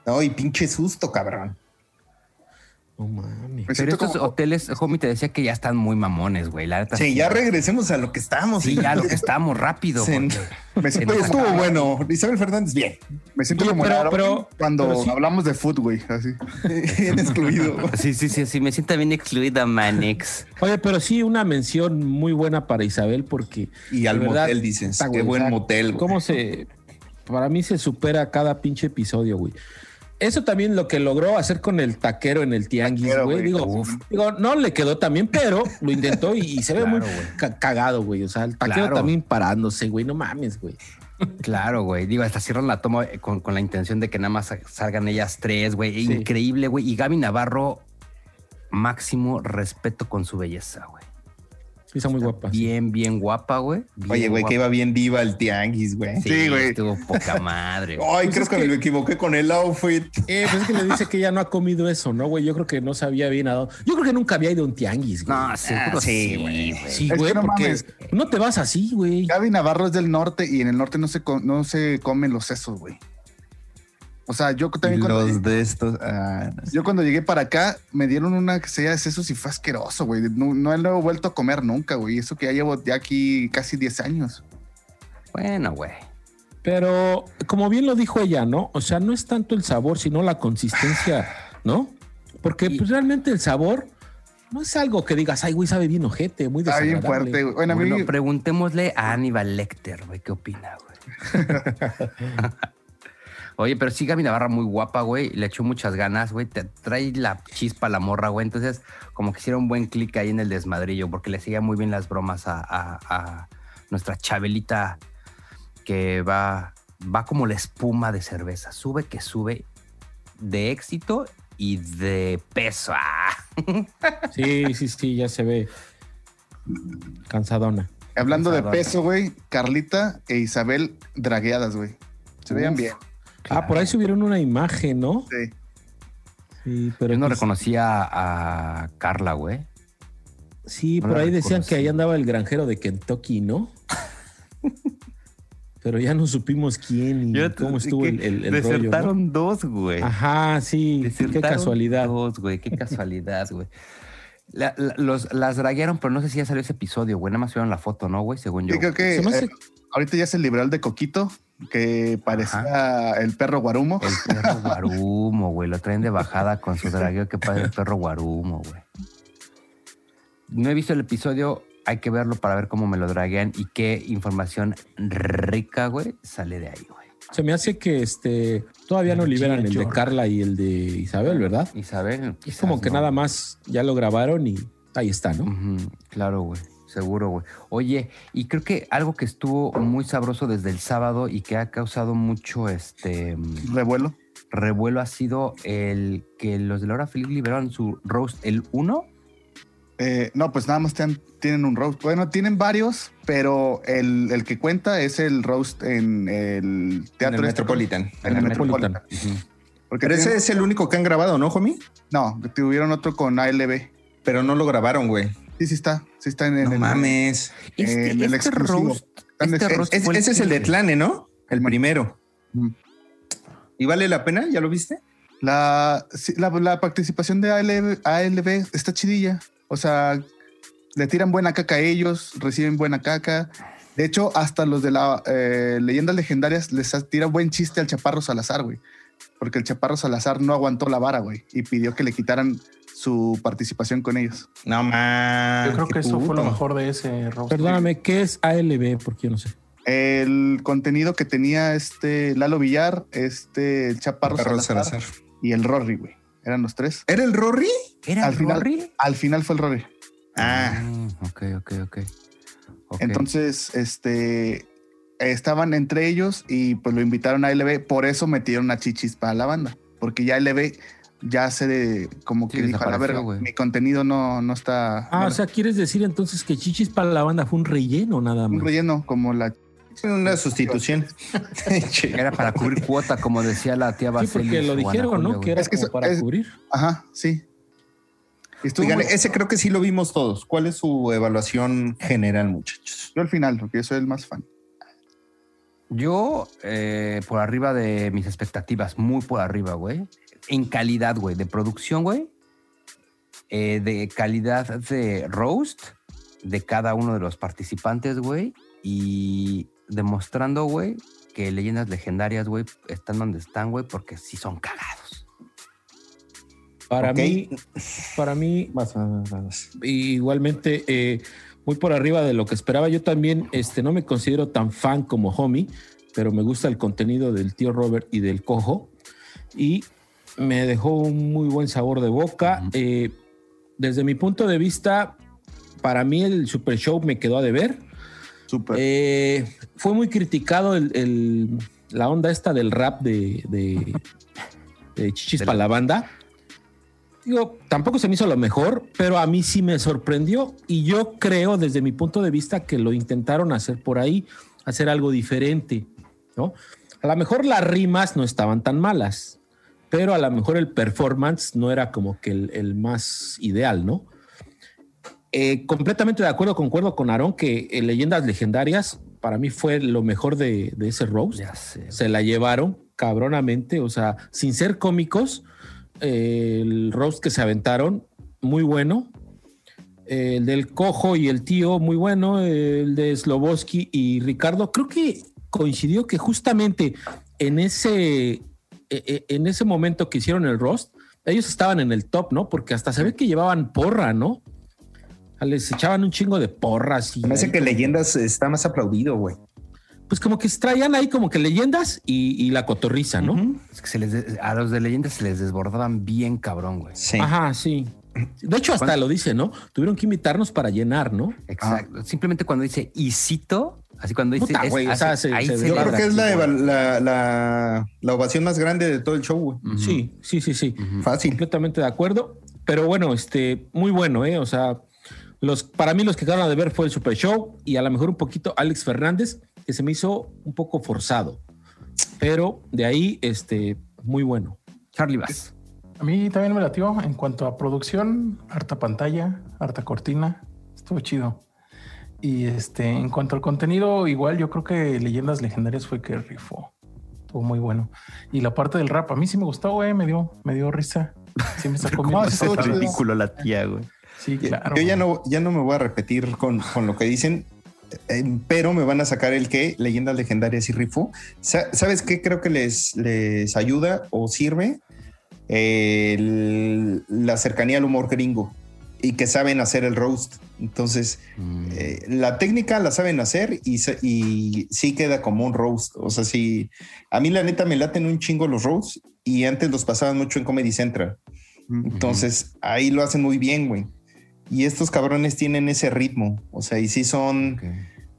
No, y pinche susto, cabrón. No mames. Me Pero estos como- hoteles, homie, te decía que ya están muy mamones, güey. La. Sí, ya regresemos a lo que estábamos. Sí, ya lo que estamos rápido. Sí. Me siento estuvo bueno. Isabel Fernández, bien. me siento Oye, como pero- cuando pero sí. hablamos de food, güey. Así. bien excluido. Sí, sí, sí, sí, me siento bien excluida, Manex. Oye, pero sí, una mención muy buena para Isabel porque Y al verdad, motel dices. Qué buen motel, güey. cómo se... Para mí se supera cada pinche episodio, güey. Eso también lo que logró hacer con el taquero en el tianguis, güey. Digo, digo, no le quedó también, pero lo intentó y, y se ve muy cagado, güey. O sea, el taquero Claro. también parándose, güey. No mames, güey. Claro, güey. Digo, hasta cierran la toma eh, con, con la intención de que nada más salgan ellas tres, güey. Sí. Increíble, güey. Y Gaby Navarro, máximo respeto con su belleza, güey. Sí, está muy guapa. sí. Bien, bien guapa, güey. Bien Oye, güey, guapa. que iba bien diva el tianguis, güey. Sí, Sí, güey. Estuvo poca madre, güey. Ay, Pues creo es que, que- me equivoqué con el outfit. Eh, pues es que le dice que ella no ha comido eso, ¿no, güey? Yo creo que no sabía bien a dónde. Yo creo que nunca había ido a un tianguis, güey. No, seguro Ah, sí, sí, güey. güey. sí, güey, no porque mames. no te vas así, güey. Gaby Navarro es del norte y en el norte no se, co- no se comen los sesos, güey. O sea, yo también cuando, Los de estos. ah, no sé. yo cuando llegué para acá me dieron una que sea de sesos y fue asqueroso, güey. No, no he vuelto a comer nunca, güey. Eso que ya llevo ya aquí casi 10 años. Bueno, güey. Pero como bien lo dijo ella, ¿no? O sea, no es tanto el sabor, sino la consistencia, ¿no? Porque Y- pues, realmente el sabor no es algo que digas, ay, güey, sabe bien ojete, muy Está bien desagradable. fuerte, güey. Bueno, a mí Bueno, preguntémosle a Aníbal Lecter, güey, ¿qué opina, güey? Oye, pero sí, Gaby Navarra muy guapa, güey. Le echó muchas ganas, güey. Te trae la chispa a la morra, güey. Entonces, como que hicieron un buen clic ahí en el desmadrillo, porque le seguía muy bien las bromas a, a- a nuestra Chabelita, que va, va como la espuma de cerveza. Sube que sube de éxito y de peso. ¡Ah! Sí, sí, sí, ya se ve cansadona. hablando de peso, güey, Carlita e Isabel dragueadas, güey. Se veían Uf. Ah, por ahí subieron una imagen, ¿no? Sí. Sí, pero Yo no pues, reconocía a Carla, güey. Sí, no por ahí decían reconocí. que ahí andaba el granjero de Kentucky, ¿no? pero ya no supimos quién y cómo estuvo el, el, el rollo, ¿no? Desertaron dos, güey. Ajá, sí, qué Desertaron casualidad. Dos, güey, qué casualidad, güey. La- la- los, las draguearon, pero no sé si ya salió ese episodio, güey. Nada más vieron la foto, ¿no, güey? Según yo. Yo creo que Se me hace- eh, ahorita ya se libró el de Coquito, que parecía el perro guarumo. El perro guarumo, güey. Lo traen de bajada con su dragueo que parece el perro guarumo, güey. No he visto el episodio. hay que verlo para ver cómo me lo draguean y qué información rica, güey, sale de ahí, güey. Se me hace que este todavía no liberan el de. Carla y el de Isabel, ¿verdad? Isabel. Es quizás como que no. nada más ya lo grabaron y ahí está, ¿no? Claro, güey. Seguro, güey. Oye, y creo que algo que estuvo muy sabroso desde el sábado y que ha causado mucho este Revuelo. revuelo ha sido el que los de Laura Feliz liberaron su roast el 1. Eh, no, pues nada más tienen, tienen un roast. Bueno, tienen varios, pero el, el que cuenta es el roast en el En teatro. el este- Metropolitan. En el Metropolitan. Metropolitan. Porque Pero ese es el único que han grabado, ¿no, homie? No, tuvieron otro con ALB. Pero no lo grabaron, güey. Sí, sí está. Sí está en, en No el. mames. Este, En el este exclusivo. roast, este en- roast Es- ese es el de Tlane, ¿no? El primero. ¿Y vale la pena? ¿Ya lo viste? La, la participación de ALB, ALB está chidilla. O sea, le tiran buena caca a ellos, reciben buena caca. De hecho, hasta los de la eh, leyendas legendarias les tira buen chiste al Chaparro Salazar, güey. Porque el Chaparro Salazar no aguantó la vara, güey, y pidió que le quitaran su participación con ellos. No mames. Yo creo que eso fue lo mejor de ese roast. Perdóname, ¿qué es ALB? Porque yo no sé. El contenido que tenía este Lalo Villar, este el Chaparro Salazar, Salazar. y el Rory, güey. Eran los tres. ¿Era el Rory? ¿Era Al final- Rory? Al final fue el Rory. Ah, Mm, ok, ok, ok. Ok. Entonces, este estaban entre ellos y pues lo invitaron a LB, por eso metieron a Chichis para la banda, porque ya LB ya se de, como Sí, que dijo a verga, güey. mi contenido no, no está Ah, no- o sea, ¿quieres decir entonces que Chichis para la banda fue un relleno nada un más? relleno como la una sustitución. Che. Era para cubrir cuota, como decía la tía Sí, Baselis. porque lo dijeron, ¿no? Que era Es que como eso- para es- cubrir. Ajá, sí. Oigan, muy- ese creo que sí lo vimos todos. ¿Cuál es su evaluación general, muchachos? yo al final, porque yo soy el más fan. Yo, eh, por arriba de mis expectativas, muy por arriba, güey. En calidad, güey, de producción, güey. Eh, de calidad de roast de cada uno de los participantes, güey. Y demostrando, güey, que leyendas legendarias, güey, están donde están, güey, porque sí son cagados. Para mí, para mí, Más, más, más. igualmente, eh, muy por arriba de lo que esperaba. Yo también este, no me considero tan fan como Homie, pero me gusta el contenido del tío Robert y del cojo. Y me dejó un muy buen sabor de boca. Eh, desde mi punto de vista, para mí el Super Show me quedó a deber. Súper. Eh, fue muy criticado el, el- la onda esta del rap de, de, de Chichis para la- banda. Digo, tampoco se me hizo lo mejor, pero a mí sí me sorprendió y yo creo desde mi punto de vista que lo intentaron hacer por ahí, hacer algo diferente, ¿no? A lo mejor las rimas no estaban tan malas, pero a lo mejor el performance no era como que el, el más ideal, ¿no? Eh, completamente de acuerdo, concuerdo con Aarón que eh, Leyendas Legendarias para mí fue lo mejor de, de ese roast. Se la llevaron cabronamente, o sea, sin ser cómicos, eh, el roast que se aventaron, muy bueno. El del cojo y el tío, muy bueno. El de Sloboski y Ricardo, creo que coincidió que justamente en ese, eh, eh, en ese momento que hicieron el roast, ellos estaban en el top, ¿no? Porque hasta se ve que llevaban porra, ¿no? O Les echaban un chingo de porras y me hace ahí que como- Leyendas está más aplaudido, güey. pues como que traían ahí como que leyendas y, y la cotorriza, ¿no? Es que se les de- a los de leyendas se les desbordaban bien cabrón, güey. Sí. Ajá, sí. De hecho, hasta ¿Cuándo? lo dice, ¿no? Tuvieron que invitarnos para llenar, ¿no? Exacto. Simplemente cuando dice y cito, así cuando dice Puta, es- güey, o así- sea, se- ahí se se Yo creo que es la, la, la, la ovación más grande de todo el show, güey. Sí, sí, sí, sí. Fácil. Completamente de acuerdo. Pero bueno, este, muy bueno, ¿eh? O sea, los, para mí los que quedaron de ver fue el Super Show y a lo mejor un poquito Alex Fernández, que se me hizo un poco forzado. Pero de ahí, este, muy bueno. Charlie Bass. A mí también me latió en cuanto a producción, harta pantalla, harta cortina, estuvo chido. Y este, en cuanto al contenido, igual yo creo que Leyendas Legendarias fue que rifó. Estuvo muy bueno. Y la parte del rap, a mí sí me gustó, güey, me dio, me dio risa. Sí me sacó mi ¿Cómo risota. estuvo chido? Ridículo la tía, güey. Sí, claro. Yo ya no, ya no me voy a repetir con, con lo que dicen, eh, pero me van a sacar el que Leyendas Legendarias y Rifu. Sa- ¿Sabes qué creo que les, les ayuda o sirve? El- la cercanía al humor gringo. y que saben hacer el roast. Entonces, Mm. eh, la técnica la saben hacer y, y sí queda como un roast. O sea, sí, a mí la neta me laten un chingo los roasts y antes los pasaban mucho en Comedy Central. Entonces, ahí lo hacen muy bien, güey. Y estos cabrones tienen ese ritmo. O sea, y sí son, Ok.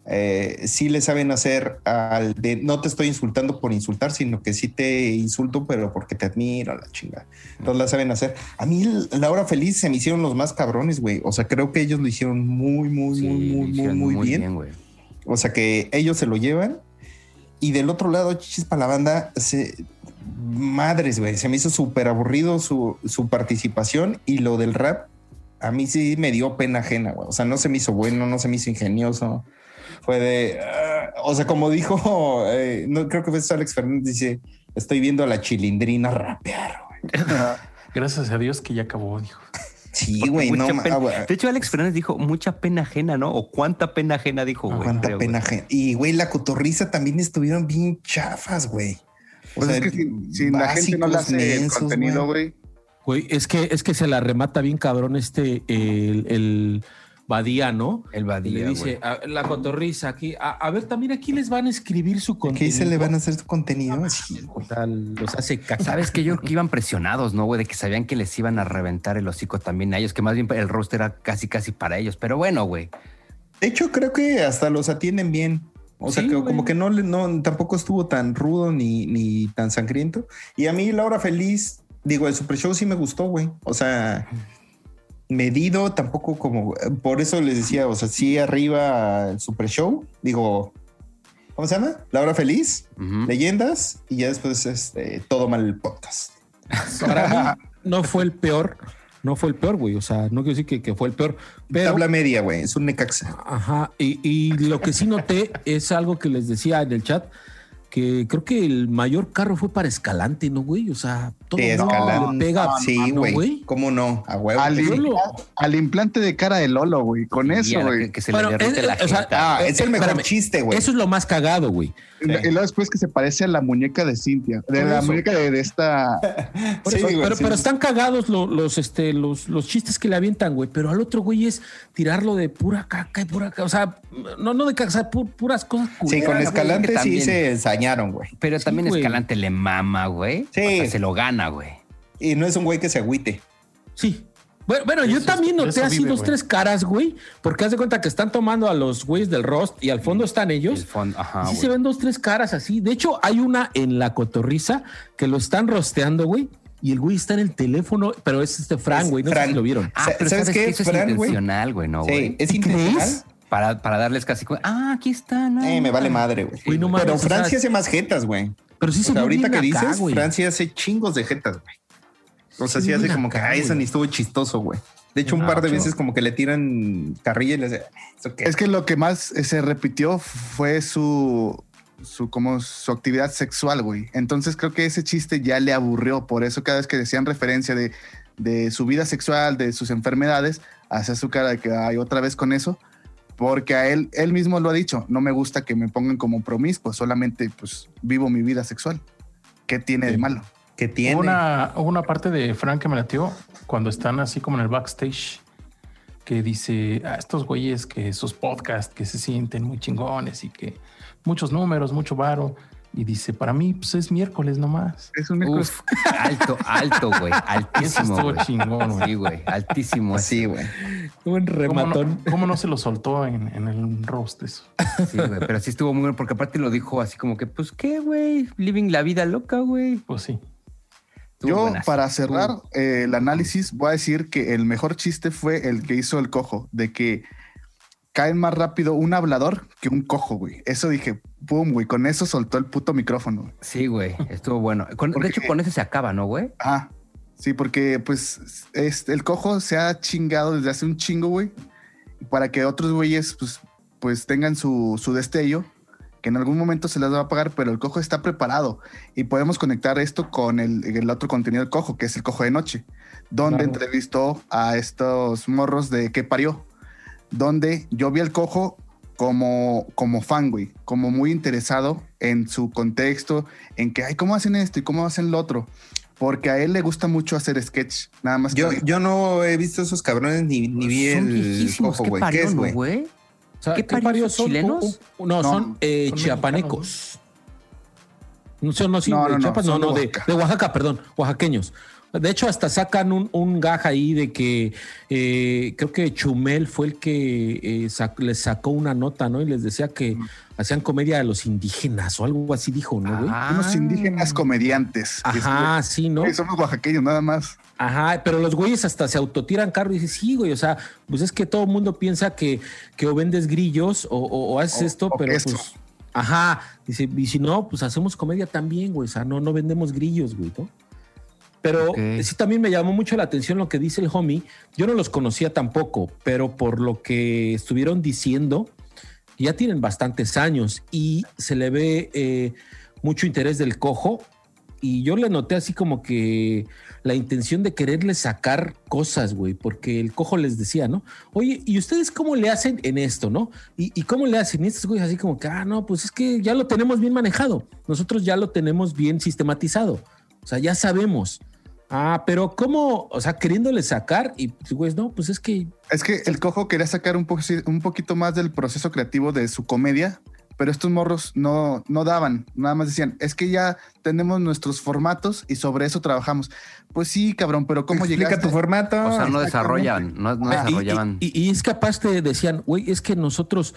eh, sí le saben hacer al de no te estoy insultando por insultar, sino que sí te insulto, pero porque te admiro, la chinga. Entonces la saben hacer. A mí la hora feliz se me hicieron los más cabrones, güey. O sea, creo que ellos lo hicieron muy, muy, Sí, muy, muy, muy, hicieron muy bien. O sea, que ellos se lo llevan. Y del otro lado, chichis para la banda, se, madres, güey. Se me hizo súper aburrido su, su participación y lo del rap. A mí sí me dio pena ajena, güey. O sea, no se me hizo bueno, no se me hizo ingenioso. Fue de, ah, o sea, como dijo, eh, no creo que fue Alex Fernández, dice, estoy viendo a la chilindrina rapear, güey. Gracias a Dios que ya acabó, dijo. Sí, güey, no, pena- ah. De hecho, Alex Fernández dijo mucha pena ajena, ¿no? O cuánta pena ajena dijo, güey. Cuánta creo, pena ajena. Y, güey, la cotorriza también estuvieron bien chafas, güey. O Pues sea, es que si, si la gente no le hace el mensos, contenido, güey. Güey, es que, es que se la remata bien cabrón este, el, el Badía, ¿no? El Y Badía, le dice, a- la cotorriza aquí, a, a ver, también aquí les van a escribir su ¿Qué contenido. se le van a hacer su contenido? Sí, sea, los hace caca. Sabes que yo creo que iban presionados, ¿no, güey? De que sabían que les iban a reventar el hocico también a ellos, que más bien el roast era casi, casi para ellos. Pero bueno, güey. De hecho, creo que hasta los atienden bien. O sea, que como que no, le- no tampoco estuvo tan rudo ni, ni tan sangriento. Y a mí, la hora feliz, digo, el Super Show sí me gustó, güey. O sea, medido, tampoco como. Por eso les decía, o sea, sí arriba el Super Show. Digo, ¿cómo se llama? La hora feliz, Ujú. leyendas y ya después este, todo mal el podcast. Para mí no fue el peor, no fue el peor, güey. O sea, no quiero decir que, que fue el peor, pero... Tabla media, güey. Es un Necaxa. Ajá, y, y lo que sí noté es algo que les decía en el chat, que creo que el mayor carro fue para Escalante, ¿no, güey? O sea, todo De le pega, Sí, ¿no, güey. ¿Cómo no? A huevo. Al, sí. Implante de cara de Lolo, güey. Con eso, güey. Que, se Bueno, le derrite es- la o sea, jeta. Ah, es el mejor Espérame. chiste, güey. Eso es lo más cagado, güey. Y luego después que se parece a la muñeca de Cintia. De la eso. muñeca de, de esta. Sí, eso, güey, pero, sí. pero están cagados lo- los, este, los, los chistes que le avientan, güey. Pero al otro güey es tirarlo de pura caca y pura caca. O sea, no, no de caca, o sea, pu- puras cosas Sí, culeras, con güey. Escalante sí se ensañaron, güey. Pero Sí, también. Escalante le mama, güey. Sí. O sea, se lo gana, güey. Y no es un güey que se agüite. Sí. Bueno, bueno yo también noté así vive, dos, güey. tres caras, güey. Porque haz de cuenta que están tomando a los güeyes del roast y al fondo están ellos. El fondo, ajá, Y sí güey. se ven dos, tres caras así. De hecho, hay una en la cotorriza que lo están rosteando, güey. Y el güey está en el teléfono, pero es este Fran, Es güey. No sé Fran. si lo vieron. Ah, pero ¿sabes ¿sabes, qué, qué? Eso Fran, es güey? intencional, güey, ¿no, sí, güey? es ¿Crees? intencional. Para, para darles casi... Ah, aquí está. no, Eh, me vale no. madre, güey. Güey, no Pero Francia hace más jetas, güey. Pero sí O se sea, ve ahorita que acá, dices. Francia hace chingos de jetas, güey. O sea, Sí, sí hace como acá, que, ay, eso ni estuvo chistoso, güey. De hecho, un Ah, par de veces como que le tiran carrilla y le hace, ¿eso qué? Es que lo que más eh, se repitió fue su. Su, como su actividad sexual, güey. Entonces creo que ese chiste ya le aburrió. Por eso cada vez que decían referencia de, de su vida sexual, de sus enfermedades, hacía su cara de que hay otra vez con eso. Porque a él, él mismo lo ha dicho, no me gusta que me pongan como promiscuo, solamente pues vivo mi vida sexual. ¿Qué tiene de malo? que tiene. Hubo una, hubo una parte de Frank que me latió cuando están así como en el backstage que dice a estos güeyes que sus podcasts que se sienten muy chingones y que muchos números, mucho varo. Y dice, para mí pues es miércoles nomás. Es un miércoles. Uf, alto, alto, güey. Eso Altísimo, estuvo güey. chingón, güey. Sí, güey. Altísimo. Así, güey. Un ¿Cómo rematón. no, cómo no se lo soltó en, en el roast eso? Sí, güey. Pero sí estuvo muy bueno porque aparte lo dijo así como que, pues, ¿qué, güey? Living la vida loca, güey. Pues sí. Estuvo Yo, para cerrar eh, el análisis, voy a decir que el mejor chiste fue el que hizo el cojo, de que cae más rápido un hablador que un cojo, güey. Eso dije, pum, güey, con eso soltó el puto micrófono. güey. Sí, güey. Estuvo bueno. Con- Porque- de hecho, con ese se acaba, ¿no, güey? Ah, sí, porque pues este, el cojo se ha chingado desde hace un chingo, güey, para que otros güeyes pues, pues tengan su, su destello, que en algún momento se les va a pagar, pero el cojo está preparado y podemos conectar esto con el, el otro contenido del cojo, que es el cojo de noche, donde Claro. entrevistó a estos morros de que parió, donde yo vi al cojo como, como fan, güey, como muy interesado en su contexto, en que, ay, ¿cómo hacen esto y cómo hacen lo otro? porque a él le gusta mucho hacer sketch. Nada más. Yo, que- yo no he visto esos cabrones ni, ni vi Son el cojo, ¿Qué güey. ¿Qué parió, es, güey? O sea, ¿Qué ¿qué parió, son chilenos? No, No, son eh, son chiapanecos. No, son, no, sí, No, no, no, Chiapas, no, son de no, de, Oaxaca. de Oaxaca, perdón, oaxaqueños. De hecho, hasta sacan un, un gaj ahí de que eh, creo que Chumel fue el que eh, sac- les sacó una nota, ¿no? Y les decía que hacían comedia de los indígenas o algo así dijo, ¿no, güey? Ah. Unos indígenas comediantes. Ajá, sí, ¿no? Güey, somos oaxaqueños, nada más. Ajá, pero los güeyes hasta se autotiran carro y dicen, sí, güey, o sea, pues es que todo el mundo piensa que, que o vendes grillos o, o- o haces O- esto, pero pues, ajá, dice, y si no, pues hacemos comedia también, güey, o sea, no, no vendemos grillos, güey, ¿no? Pero sí también me llamó mucho la atención lo que dice el homie, yo no los conocía tampoco, pero por lo que estuvieron diciendo, ya tienen bastantes años y se le ve eh, mucho interés del cojo y yo le noté así como que la intención de quererle sacar cosas, güey, porque el cojo les decía, ¿no? Oye, ¿y ustedes cómo le hacen en esto, no? ¿Y, y cómo le hacen? Y estos güeyes así como que, ah, no, pues es que ya lo tenemos bien manejado. Nosotros ya lo tenemos bien sistematizado. O sea, ya sabemos. Ah, pero ¿cómo? O sea, queriéndole sacar y, pues, güey, no, pues es que Es que el cojo quería sacar un, po un poquito más del proceso creativo de su comedia, pero estos morros no, no daban, nada más decían, es que ya tenemos nuestros formatos y sobre eso trabajamos. Pues sí, cabrón, pero ¿cómo Explica llegaste? tu formato. O sea, no desarrollan, no, no Ah, y- desarrollaban. Y, y- y es capaz te decían, güey, es que nosotros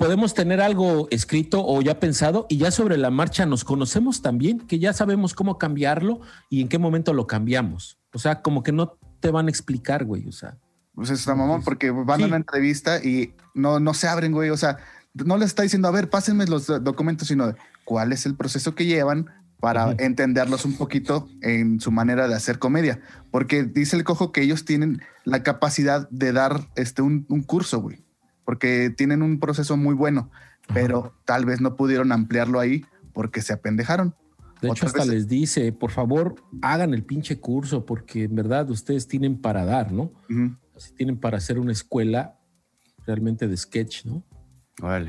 podemos tener algo escrito o ya pensado y ya sobre la marcha nos conocemos también, que ya sabemos cómo cambiarlo y en qué momento lo cambiamos. O sea, como que no te van a explicar, güey. O sea, Pues es una mamón, porque van Sí. a una entrevista y no, no se abren, güey. O sea, no les está diciendo, a ver, pásenme los do- documentos, sino cuál es el proceso que llevan para entenderlos un poquito en su manera de hacer comedia. Porque dice el cojo que ellos tienen la capacidad de dar este, un, un curso, güey. Porque tienen un proceso muy bueno, pero tal vez no pudieron ampliarlo ahí porque se apendejaron. de hecho, Otras hasta veces- les dice, por favor, hagan el pinche curso, porque en verdad ustedes tienen para dar, ¿no? Así tienen para hacer una escuela realmente de sketch, ¿no?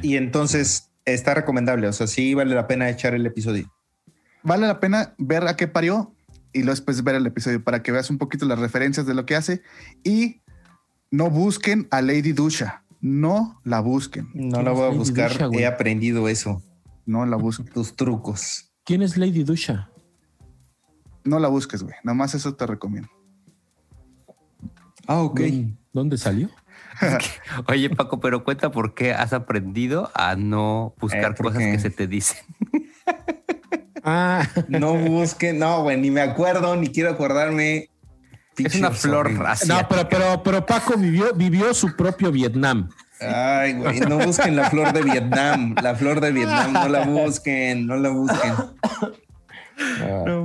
Y entonces está recomendable. O sea, sí vale la pena echar el episodio. vale la pena ver a qué parió y luego después ver el episodio para que veas un poquito las referencias de lo que hace y no busquen a Lady Dusha. No la busquen. No la voy a Lady buscar. Dusha? He aprendido eso. No la busquen. Tus trucos. ¿Quién es Lady Dusha? No la busques, güey. Nada más eso te recomiendo. Ah, ok. ¿Dónde- ¿Dónde salió? Oye, Paco, pero cuenta por qué has aprendido a no buscar Eh, ¿por cosas que se te dicen. Ah, No busquen. No, güey, ni me acuerdo, ni quiero acordarme. Es una flor no, pero, pero, pero Paco vivió, vivió su propio Vietnam. Ay, güey, no busquen la flor de Vietnam. La flor de Vietnam, no la busquen, no la busquen.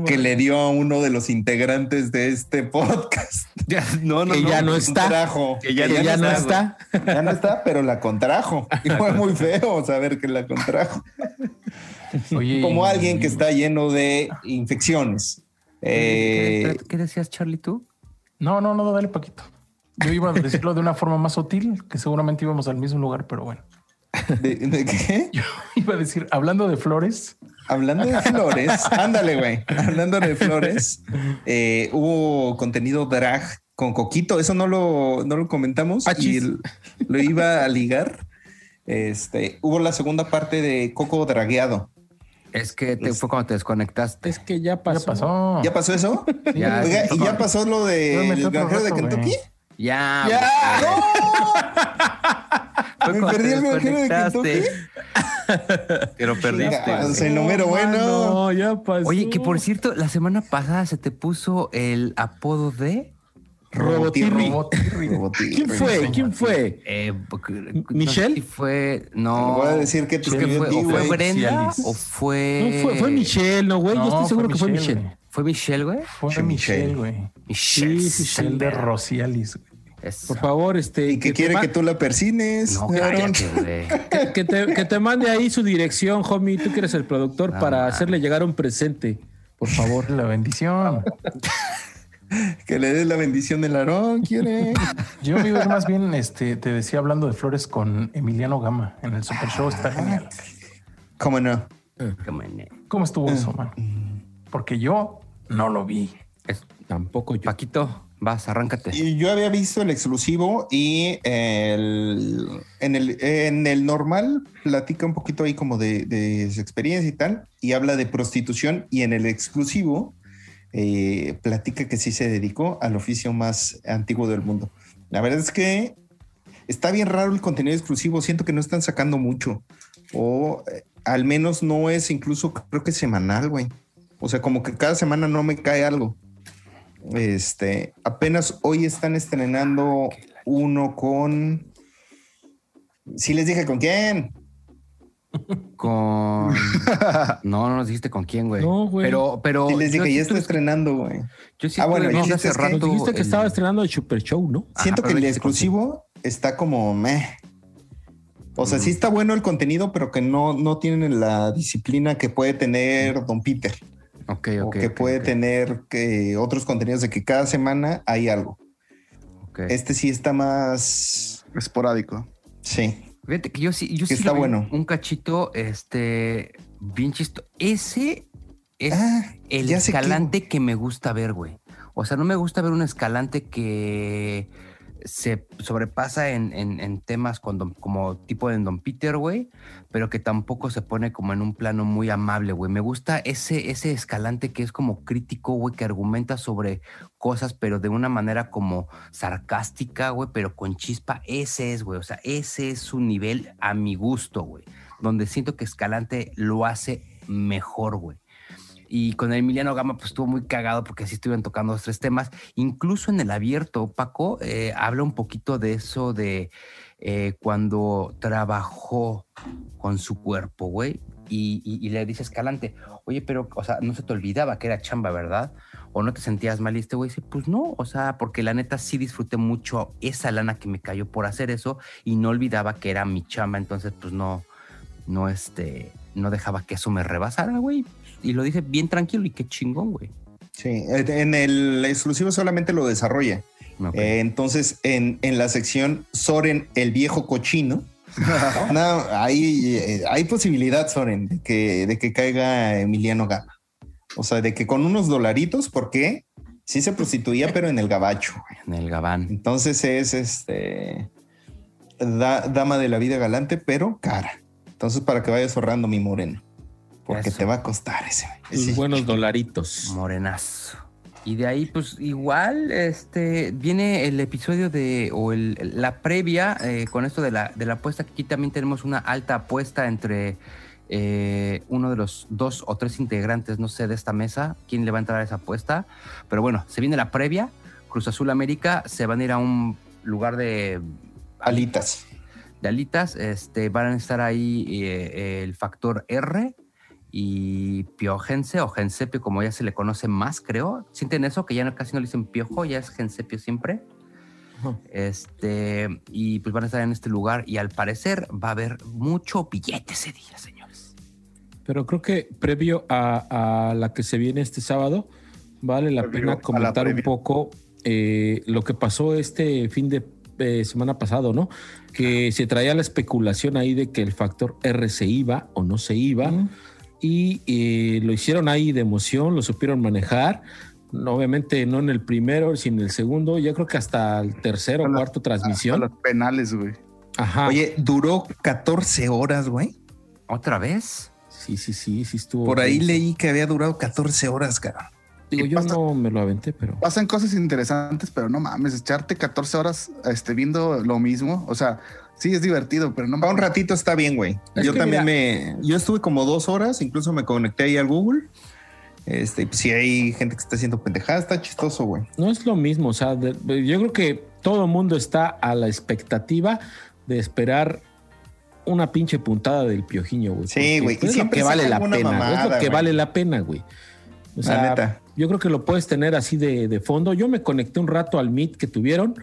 que le dio a uno de los integrantes de este podcast. Ya, no, no, Que ya no está. contrajo. Que ya Que no ya no está, está. Ya no está, pero la contrajo. Y fue muy feo saber que la contrajo. Oye, Como alguien que está lleno de infecciones. ¿Qué, Eh, qué- qué decías, Charlie, tú? No, no, no, dale Paquito. Yo iba a decirlo de una forma más sutil, que seguramente íbamos al mismo lugar, pero bueno. ¿de, de qué? Yo iba a decir, hablando de flores, Hablando de flores, ándale, güey. Hablando de flores, eh, hubo contenido drag con Coquito. Eso no lo, no lo comentamos y lo iba a ligar. Este hubo la segunda parte de Coco Dragueado. Es que te- Es- fue cuando te desconectaste. Es que ya pasó. ya pasó. ¿Ya pasó eso? Ya, Oiga, ¿y ya pasó lo otro granjero de Kentucky? Ya. ¡Ya! Fue Me perdí el granjero de. Te lo perdiste. Ya, el número bueno. No, ya pasó. Oye, que por cierto, la semana pasada se te puso el apodo de. Robotirri. Robotirri. Robotirri. ¿Quién fue? ¿Quién fue? Eh, no ¿Michelle? si fue. Te No. voy a decir que fue, o fue. Brenda o fue. No, fue, fue Michelle, ¿no, güey? Yo No, estoy seguro que fue Michelle. ¿Fue Michelle, güey? Fue Michelle, Michelle. güey. Michelle. Sí, Michelle de. Rocialis, güey. Eso. Por favor, este. Y que quiere que tú la persines. No, cállate, que, que te, que te mande ahí su dirección, homie. Tú que eres el productor No, para man. hacerle llegar un presente. Por favor. La bendición. Que le des la bendición del Aarón, quiere. Yo me iba a ir más bien, este, te decía hablando de flores con Emiliano Gama en el Super Show. Está genial. ¿Cómo no? ¿Cómo estuvo eso, man? Porque yo No lo vi. Es- Tampoco yo. Paquito, vas, arráncate. Y yo había visto el exclusivo y el, en, el, en el normal platica un poquito ahí como de, de su experiencia y tal, y habla de prostitución, y en el exclusivo eh, platica que sí se dedicó al oficio más antiguo del mundo. La verdad es que está bien raro el contenido exclusivo, siento que no están sacando mucho, o eh, al menos no es incluso, creo que semanal, güey. O sea, como que cada semana no me cae algo. Este, apenas hoy están estrenando uno con. Sí les dije con quién. Con. No, no nos dijiste con quién, güey. No, güey. Pero, pero. Sí les dije, ya está estrenando, güey. Yo sí Ah, bueno, chiste hace que- rato. Nos dijiste que el- estaba estrenando el Super Show, ¿no? Siento Ajá, que el exclusivo está como meh. O sea, sí está bueno el contenido, pero que no, no tienen la disciplina que puede tener Don Peter. Ok, o ok. que ok, puede tener que otros contenidos de que cada semana hay algo. Este sí está más. Esporádico. Sí. Fíjate que yo sí, yo Que sí está bueno. Un cachito, este, bien chisto. Ese es Ah, el escalante que me gusta ver, güey. O sea, no me gusta ver un escalante que se sobrepasa en, en- en temas con Don- como tipo de Don Peter, güey, pero que tampoco se pone como en un plano muy amable, güey. Me gusta ese, ese escalante que es como crítico, güey, que argumenta sobre cosas, pero de una manera como sarcástica, güey, pero con chispa. Ese es, güey. O sea, ese es su nivel a mi gusto, güey. Donde siento que Escalante lo hace mejor, güey. Y con Emiliano Gama, pues estuvo muy cagado porque así estuvieron tocando los tres temas. Incluso en el abierto, Paco eh, habla un poquito de eso de eh, cuando trabajó con su cuerpo, güey. Y- y le dice Escalante, oye, pero, o sea, no se te olvidaba que era chamba, ¿verdad? O no te sentías mal. Y este güey dice, pues no, o sea, porque la neta sí disfruté mucho esa lana que me cayó por hacer eso y no olvidaba que era mi chamba. Entonces, pues no, no, este, no dejaba que eso me rebasara, güey. Y lo dice bien tranquilo y qué chingón, güey. Sí, en el exclusivo solamente lo desarrolla. Eh, entonces, en, en la sección Soren, el viejo cochino, no, hay, eh, hay posibilidad, Soren, de que, de que caiga Emiliano Gama. O sea, de que con unos dolaritos, porque sí se prostituía, pero en el gabacho. güey. en el Gabán. Entonces es este da- dama de la vida galante, pero cara. Entonces, para que vayas ahorrando mi moreno, porque Eso. te va a costar ese. Ese- buenos dolaritos. Morenazo. Y de ahí, pues igual, este, viene el episodio de, o el, la previa eh, con esto de la, de la apuesta, que aquí también tenemos una alta apuesta entre eh, uno de los dos o tres integrantes, no sé, de esta mesa, quién le va a entrar a esa apuesta. Pero bueno, se viene la previa, Cruz Azul América, se van a ir a un lugar de alitas. de alitas, este, van a estar ahí eh, el factor R y Piojense o Gensepio, como ya se le conoce más, creo. ¿Sienten eso? Que ya casi no le dicen Piojo, ya es Gensepio siempre. Este, y pues van a estar en este lugar y al parecer va a haber mucho billete ese día, señores. Pero creo que previo a, a la que se viene este sábado, vale la Previo a pena la comentar un poco eh, lo que pasó este fin de eh, semana pasado, ¿no? Que se traía la especulación ahí de que el factor R se iba o no se iba. Y eh, lo hicieron ahí de emoción, lo supieron manejar. No, Obviamente no en el primero, sino en el segundo. Yo creo que hasta el tercero o cuarto A transmisión. los penales, güey. Ajá. Oye, duró 14 horas, güey. ¿Otra vez? Sí, sí, sí, sí estuvo. Por ahí leí que había durado 14 horas, cara. Digo, ¿Qué yo pasa? no me lo aventé, pero. Pasan cosas interesantes, pero no mames, echarte 14 horas este, viendo lo mismo. O sea, sí es divertido, pero no Para un mames. ratito está bien, güey. Es Yo también me. Yo estuve como dos horas, incluso me conecté ahí al Google. Este, y pues si hay gente que está haciendo pendejadas, está chistoso, güey. No es lo mismo, o sea, de- yo creo que todo el mundo está a la expectativa de esperar una pinche puntada del piojiño, güey. Sí, güey, y Es lo siempre que vale la pena, es mamada, lo que vale la pena, güey. O La sea, neta. yo creo que lo puedes tener así de, de fondo. Yo me conecté un rato al Meet que tuvieron.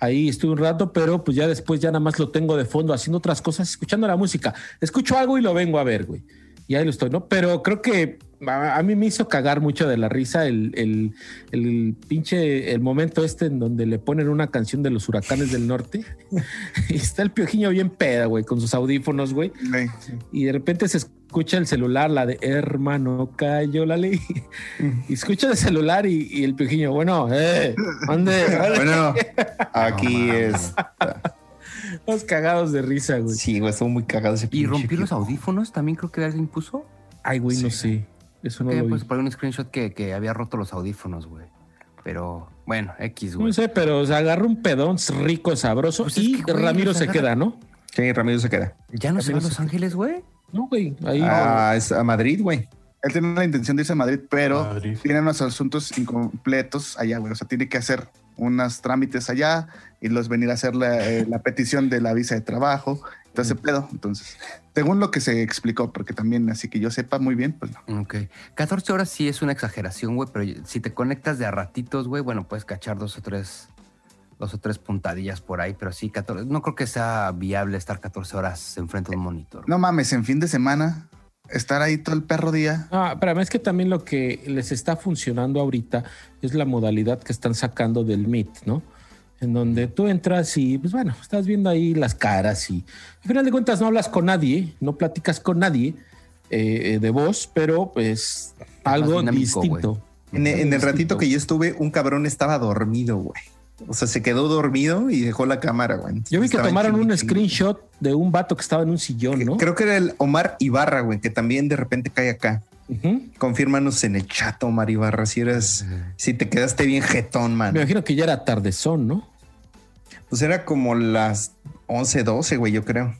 Ahí estuve un rato, pero pues ya después ya nada más lo tengo de fondo haciendo otras cosas, escuchando la música. Escucho algo y lo vengo a ver, güey. Y ahí lo estoy, ¿no? Pero creo que a, a mí me hizo cagar mucho de la risa el, el, el pinche, el momento este en donde le ponen una canción de los huracanes del norte y está el piojiño bien peda, güey, con sus audífonos, güey. Y de repente se escucha el celular, la de hermano, cayó la ley. Y escucha el celular y, y el piojiño, bueno, eh, ande. Bueno, aquí es. Todos cagados de risa, güey. Sí, güey, estuvo muy cagado ese Y rompió los audífonos, también creo que alguien puso. Ay, güey, no sé. Eso no Eh, lo vi. pues por un screenshot que, que había roto los audífonos, güey. Pero bueno, X, No güey. sé, pero se agarra un pedón rico, sabroso Pues es y que, güey, Ramiro se queda, ¿no? Sí, Ramiro se queda. ¿Ya no se va a Los se- Ángeles, güey? No, güey. Ahí. Ah, es a Madrid, güey. Él tiene la intención de irse a Madrid, pero Madrid. tiene unos asuntos incompletos allá, güey. O sea, tiene que hacer unos trámites allá y los venir a hacer la, eh, la petición de la visa de trabajo. Entonces, pedo. Entonces, según lo que se explicó, porque también, así que yo sepa muy bien, pues no. Ok. 14 horas sí es una exageración, güey, pero si te conectas de a ratitos, güey, bueno, puedes cachar dos o tres, dos o tres puntadillas por ahí, pero sí, 14, no creo que sea viable estar 14 horas enfrente de un monitor. No mames, en fin de semana, estar ahí todo el perro día. Ah, pero es que también lo que les está funcionando ahorita es la modalidad que están sacando del Meet, ¿no? En donde tú entras y, pues bueno, estás viendo ahí las caras y al final de cuentas no hablas con nadie, no platicas con nadie eh, eh, de voz, pero pues algo dinámico, distinto. En, en el ratito que yo estuve, un cabrón estaba dormido, güey. O sea, se quedó dormido y dejó la cámara, güey. Yo vi que tomaron un screenshot de un vato que estaba en un sillón, ¿no? Creo que era el Omar Ibarra, güey, que también de repente cae acá. Confírmanos en el chat, Omar Ibarra, si eres, si te quedaste bien jetón, man. Me imagino que ya era tardezón, ¿no? Pues era como las 11, 12, güey, yo creo.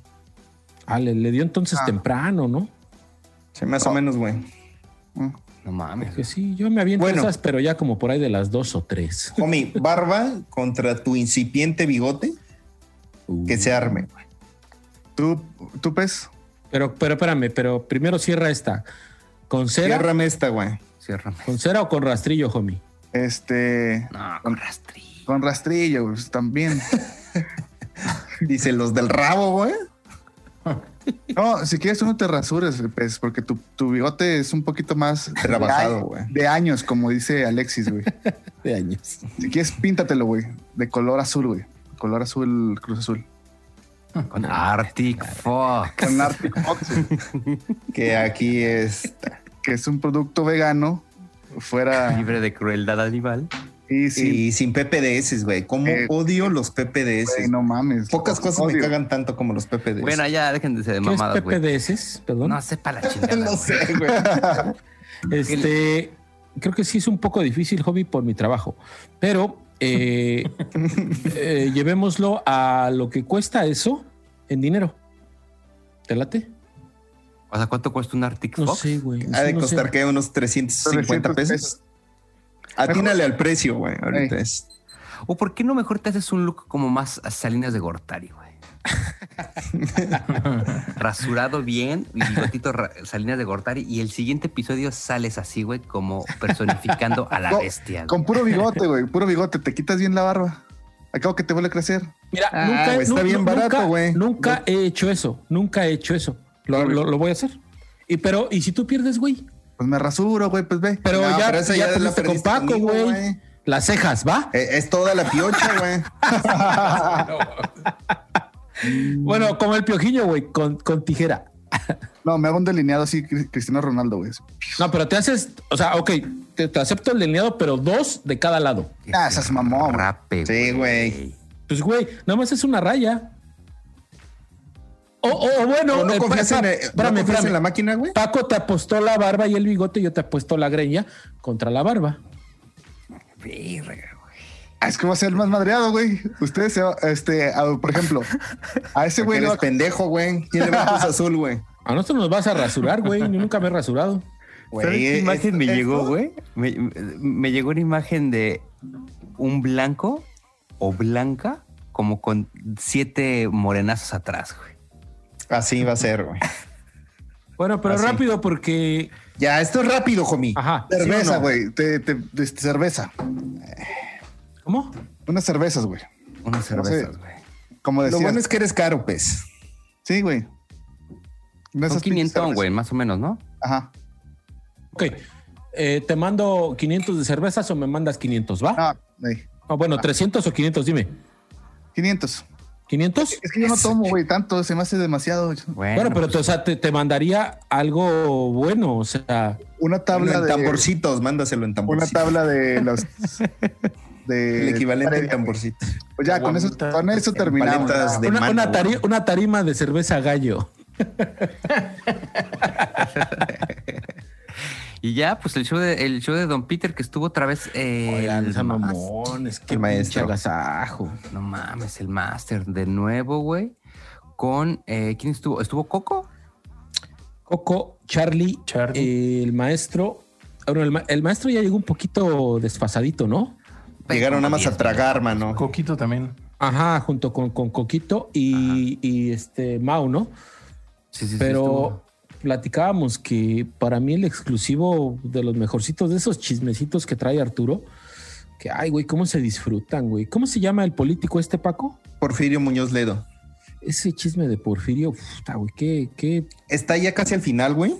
Ah, le, le dio entonces Ah. temprano, ¿no? Sí, más o menos, güey. Mm. No mames. Que sí, yo me aviento Bueno. esas, pero ya como por ahí de las dos o tres. Homie, barba contra tu incipiente bigote, que se arme, güey. ¿Tú, tú pez? Pero, pero espérame, pero primero cierra esta. ¿Con cera? Ciérrame esta, güey. Ciérrame. ¿Con cera o con rastrillo, homie? Este, No, con rastrillo. con rastrillo, pues, también. Dice los del rabo, güey. No, si quieres, tú no te rasures, pez, porque tu, tu bigote es un poquito más Trabajado, de, güey. de años, como dice Alexis, güey. De años. Si quieres, píntatelo, güey, de color azul, güey. Color azul, cruz azul. Con Arctic Fox. Con Arctic Fox, güey, Que aquí es. que es un producto vegano, fuera Libre de crueldad animal. Y sí, Y sin PPDS, güey. ¿Cómo Eh, odio los PPDS? güey, no mames. Pocas cosas me cagan tanto como los PPDS. Bueno, ya déjense de ¿Qué es mamadas, güey. PPDS? Perdón. No sepa la chingada. no sé, güey. Este, creo que sí es un poco difícil, hobby, por mi trabajo. Pero eh, eh, llevémoslo a lo que cuesta eso en dinero. ¿Te late? O sea, ¿cuánto cuesta un Arctic No Fox? sé, güey. Ha de No sé. costar que unos 350 pesos. Atínale al precio, güey. Ahorita es. ¿O por qué no mejor te haces un look como más a Salinas de Gortari, güey? Rasurado bien, y bigotito Salinas de Gortari, y el siguiente episodio sales así, güey, como personificando a la No, bestia. güey. Con puro bigote, güey, puro bigote, te quitas bien la barba. Acabo que te vuelve a crecer. Mira, Ah, nunca, güey, está bien barato, nunca- güey. Nunca he hecho eso. Nunca he hecho eso. Lo, lo- lo voy a hacer. Y pero, ¿y si tú pierdes, güey? Pues me rasuro, güey, pues ve. Pero No, ya, pero esa ya, ya la con Paco, güey. Las cejas, ¿va? Eh, Es toda la piocha, güey. Bueno, como el piojiño, güey, con, con tijera. No, me hago un delineado así, Cri- Cristiano Ronaldo, güey. No, pero te haces, o sea, ok, te, te acepto el delineado, pero dos de cada lado. Ah, esas mamón, güey. Rape, Sí, güey. Pues, güey, nada más es una raya. O, o- o bueno, ¿O no confías en, pa- eh, espérame, no confías espérame. en la máquina, güey? Paco te apostó la barba y el bigote, yo te apuesto la greña contra la barba. Verga. Ah, es que va a ser el más madreado, güey. Ustedes, se va- este, a- por ejemplo, a ese güey eres va- pendejo, güey. ¿Quién le va a azul, güey? A nosotros nos vas a rasurar, güey. Yo nunca me he rasurado. ¿Sabes qué imagen me esto- llegó, güey? Me, me llegó una imagen de un blanco o blanca como con siete morenazos atrás, güey. Así va a ser, güey. Bueno, pero Así. rápido porque. Ya, esto es rápido, homie. Ajá. ¿sí cerveza, no? güey. Te, te- este, cerveza. ¿Cómo? Unas cervezas, güey. Unas No cervezas, güey. Como Lo decías. bueno es que eres caro, pues. Sí, güey. No Son esas 500, pinches güey, más o menos, ¿no? Ajá. Ok. Eh, ¿Te mando 500 de cervezas o me mandas 500? ¿Va? Ah, ahí. Ah, bueno, 300 o 500, dime. 500. ¿500? Es que yo no tomo, güey, tanto, se me hace demasiado. Bueno, Bueno, pero pues, te, o sea, te, te mandaría algo bueno, o sea, Una tabla en de. tamborcitos, mándaselo en Una tamborcitos. tabla de los. De, El equivalente güey. tamborcitos. Pues ya, con eso, con eso terminamos. de una, mano, una güey. tari- una tarima de cerveza gallo. Y ya, pues el show de, el show de Don Peter que estuvo otra vez. eh, Oigan, el mas- mamones, qué El maestro. agasajo. No mames, el Master de nuevo, güey. Con. eh, ¿Quién estuvo? ¿Estuvo Coco? Coco, Charlie, Charlie. eh, el maestro. Bueno, el, ma- el maestro ya llegó un poquito desfasadito, ¿no? Llegaron nada más a 10, tragar, mano. Coquito también. Ajá, junto con, con Coquito y, y este Mau, ¿no? Sí, sí, sí, Pero. Platicábamos que para mí el exclusivo de los mejorcitos de esos chismecitos que trae Arturo, que ay, güey, cómo se disfrutan, güey. ¿Cómo se llama el político este, Paco? Porfirio Muñoz Ledo. Ese chisme de Porfirio, puta, güey, qué, qué. Está ya casi al final, güey.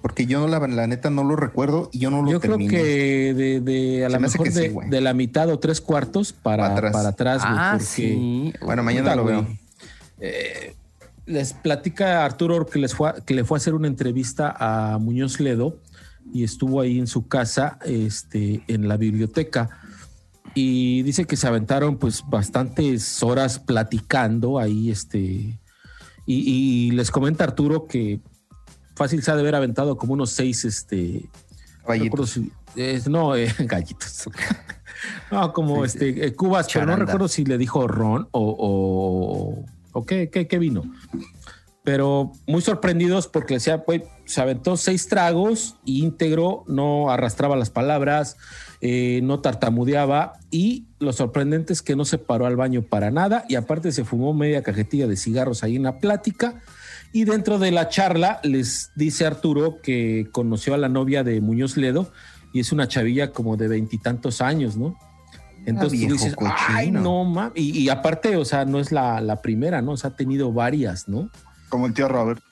Porque yo la, la neta no lo recuerdo y yo no lo Yo creo que de, de a lo mejor sí, de, de la mitad o tres cuartos para, Para para atrás. atrás, güey. Ah, porque- sí. Bueno, mañana Puta, lo veo. Eh, les platica Arturo que, les fue, que le fue a hacer una entrevista a Muñoz Ledo y estuvo ahí en su casa, este, en la biblioteca. Y dice que se aventaron pues bastantes horas platicando ahí, este, y, y les comenta Arturo que fácil se ha de haber aventado como unos seis, este, no es- no, eh, gallitos. No, como Sí, este eh, cubas, pero no recuerdo si le dijo ron o, o, o qué, vino. Pero muy sorprendidos porque decía, se aventó seis tragos íntegro, no arrastraba las palabras, eh, no tartamudeaba y lo sorprendente es que no se paró al baño para nada y aparte se fumó media cajetilla de cigarros ahí en la plática y dentro de la charla les dice Arturo que conoció a la novia de Muñoz Ledo y es una chavilla como de veintitantos años, ¿no? Entonces tú dices, cochino. ay, no, mames. Y, y aparte, o sea, no es la, la primera, ¿no? O sea, ha tenido varias, ¿no? Como el tío Robert.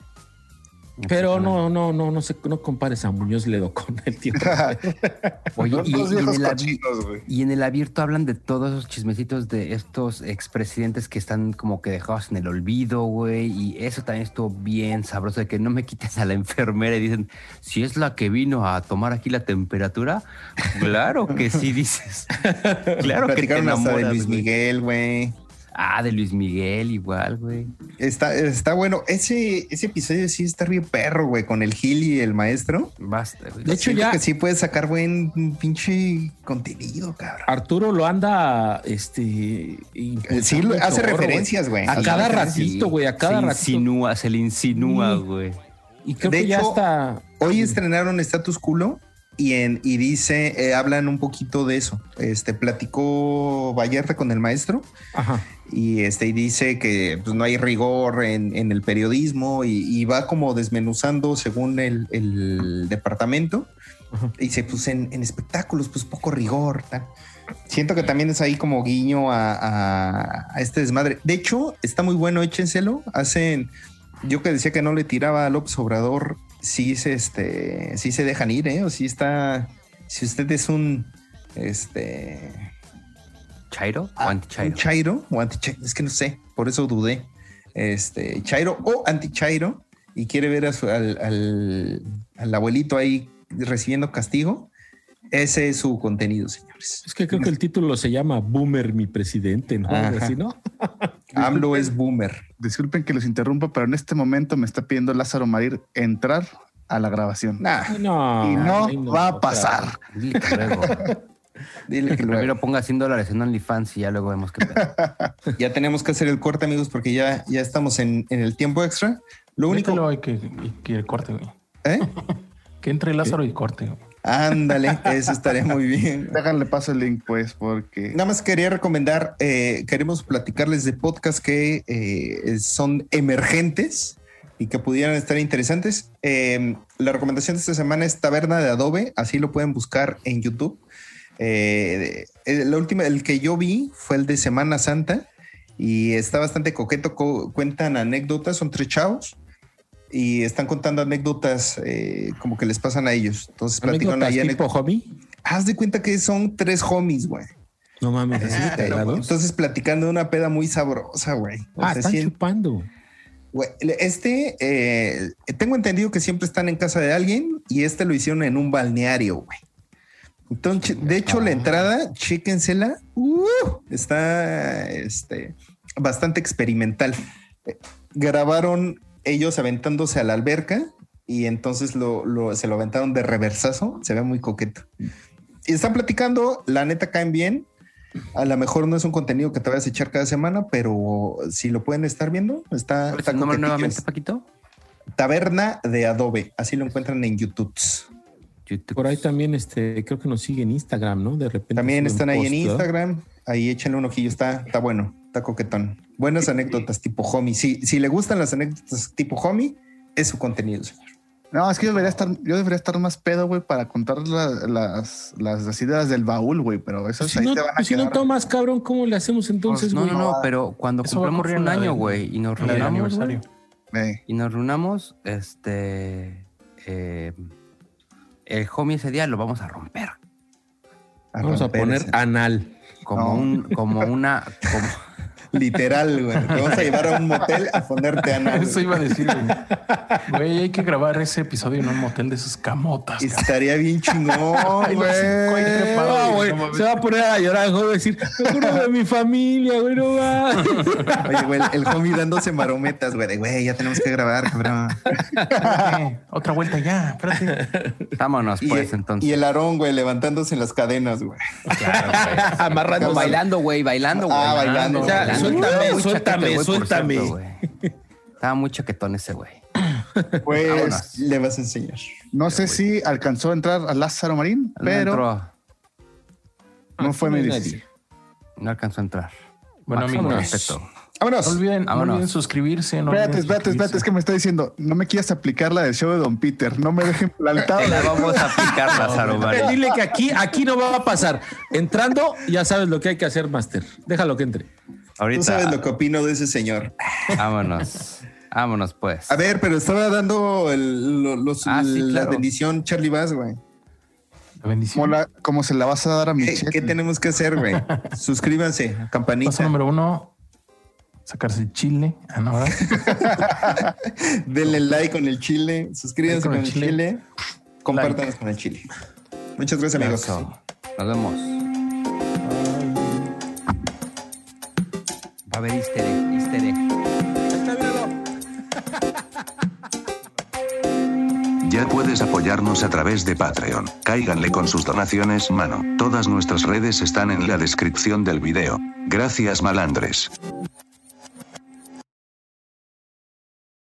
Pero no, no, no, no sé, no compares a Muñoz Ledo con el tío. Oye, y, y en el cochinos, y en el abierto hablan de todos esos chismecitos de estos expresidentes que están como que dejados en el olvido, güey. Y eso también estuvo bien sabroso de que no me quites a la enfermera y dicen, si es la que vino a tomar aquí la temperatura, claro que sí dices. claro que te hasta de enamoras, Luis. Miguel, güey. Ah, de Luis Miguel igual, güey. Está, está bueno. Ese, ese episodio sí está bien perro, güey, con el Gil y el maestro. Basta, güey. De hecho, Siento ya que sí puede sacar buen pinche contenido, cabrón. Arturo lo anda, este, Sí, lo- hace referencias, güey. A cada ratito, güey, a cada se ratito. insinúa, se le insinúa, güey. Y creo De que ya hecho, está. Hoy estrenaron Status Culo y, en, y dice, eh, hablan un poquito de eso. Este platicó Vallarta con el maestro Ajá. y este y dice que pues, no hay rigor en, en el periodismo y, y va como desmenuzando según el, el departamento. Ajá. Y dice, pues en, en espectáculos, pues poco rigor. tal. Siento que también es ahí como guiño a, a- a este desmadre. De hecho, está muy bueno, échenselo. Hacen, yo que decía que no le tiraba a López Obrador, sí se, este, sí se dejan ir, ¿eh? O sí está, si usted es un, este, ¿Chairo o Ah, anti-chairo? un chairo o anti-chairo, es que no sé, por eso dudé. Este, chairo o anti-chairo y quiere ver a su- al, al- al abuelito ahí recibiendo castigo, ese es su contenido, señores. Es que creo que el título se llama Boomer, mi presidente, ¿no? Así, ¿no? AMLO es boomer. Disculpen que los interrumpa, pero en este momento me está pidiendo Lázaro Marir entrar a la grabación. Nah, No, y no, ay, va a o sea, pasar. Dile que luego. dile que luego. primero ponga 100 dólares en OnlyFans y ya luego vemos qué pedo. Ya tenemos que hacer el corte, amigos, porque ya, ya estamos en, en el tiempo extra. Lo único. Que, y que corte, güey. ¿Eh? Que entre Lázaro y corte, güey. Ándale, eso estaría muy bien. Déjale paso el link, pues, porque Nada más quería recomendar, eh, queremos platicarles de podcasts que eh, son emergentes y que pudieran estar interesantes. Eh, la recomendación de esta semana es Taberna de Adobe, así lo pueden buscar en YouTube. Eh, el, la última, el que yo vi fue el de Semana Santa y está bastante coqueto. co- cuentan anécdotas, son tres chavos y están contando anécdotas eh, como que les pasan a ellos. Entonces platican ¿Anécdotas ahí tipo homie? Haz de cuenta que son tres homies, güey. No mames, cagados. Entonces platicando de una peda muy sabrosa, güey. O Ah, sea, están chupando. güey, este, eh, tengo entendido que siempre están en casa de alguien y este lo hicieron en un balneario, güey. Entonces, de hecho, la entrada, chéquensela, uh, está este, bastante experimental. Eh, Grabaron ellos aventándose a la alberca y entonces lo, lo- se lo aventaron de reversazo. Se ve muy coqueto. Y están platicando, la neta caen bien. A lo mejor no es un contenido que te vayas a echar cada semana, pero si lo pueden estar viendo, está, ¿Cuál es está el nombre coquetillo. nuevamente, Paquito? Taberna de Adobe. Así lo encuentran en YouTube. YouTube. Por ahí también, este, creo que nos sigue en Instagram, ¿no? De repente. También están ahí en. Instagram. Ahí échenle un ojillo. Está, está bueno. Está coquetón. Buenas anécdotas tipo homie. Si, si le gustan las anécdotas tipo homie, es su contenido, señor. No, es que yo debería estar, yo debería estar más pedo, güey, para contar la- las, las, las ideas del baúl, güey, pero esas Pues si ahí no, te van a pues si no quedar. tomas, cabrón, ¿cómo le hacemos entonces, no, güey? no, no, pero cuando Eso a en un año, de- güey, y nos reunamos, güey. Eh, y nos reunamos, este, eh, el homie ese día lo vamos a romper. Vamos a poner ese- anal. Como No. un, como una, como, Literal, güey. Te vamos a llevar a un motel a ponerte a nadar. Eso iba a decir, güey. Güey, hay que grabar ese episodio en un motel de esos camotas. cabrón. Estaría bien chingón, güey. No, güey, se va a poner a llorar, güey, va a decir, me acuerdo de mi familia, güey, no va. Oye, güey, el homie dándose marometas, güey. de, Güey, ya tenemos que grabar, cabrón. Espérate, Otra vuelta ya, espérate. vámonos Y, pues entonces. y el Aarón, güey, levantándose en las cadenas, güey. Claro, güey. Amarrando. Bailando, güey, bailando, güey. Ah, bailando. O sea. Suéltame, Muy suéltame, suéltame. cierto, güey. Estaba muy chaquetón ese güey. Pues Vámonos. le vas a enseñar. no sé si alcanzó a entrar a Lázaro Marín, No pero entró, no fue No mi decisión. no alcanzó a entrar. Bueno, Máximo amigos. respeto. Vámonos. No olviden, no Vámonos. olviden suscribirse. No Espérate, olviden espérate, espérate, es que me está diciendo, no me quieras aplicar la del show de Don Peter, no me dejen plantado. La vamos a aplicar, Lázaro Marín. Dile que aquí, aquí no va a pasar. Entrando, ya sabes lo que hay que hacer, Master. Déjalo que entre. Tú Ahorita, sabes lo que opino de ese señor. vámonos. Vámonos, pues. A ver, pero estaba dando el- lo- los- Ah, sí, la claro. bendición Charlie Bass, güey. La ¿Cómo, bendición. la- cómo se la vas a dar a ¿Qué, Michelle? qué tenemos que hacer, güey? Suscríbanse, Paso campanita. número uno, sacarse el chile. Ah, no, ¿verdad? Denle like con el chile. Suscríbanse Like con, el chile. Compártanos con el chile. Muchas gracias, amigos. Eso. Nos vemos. Va a haber easter egg, easter egg. Ya puedes apoyarnos a través de Patreon. Cáiganle con sus donaciones, mano. Todas nuestras redes están en la descripción del video. Gracias, malandres.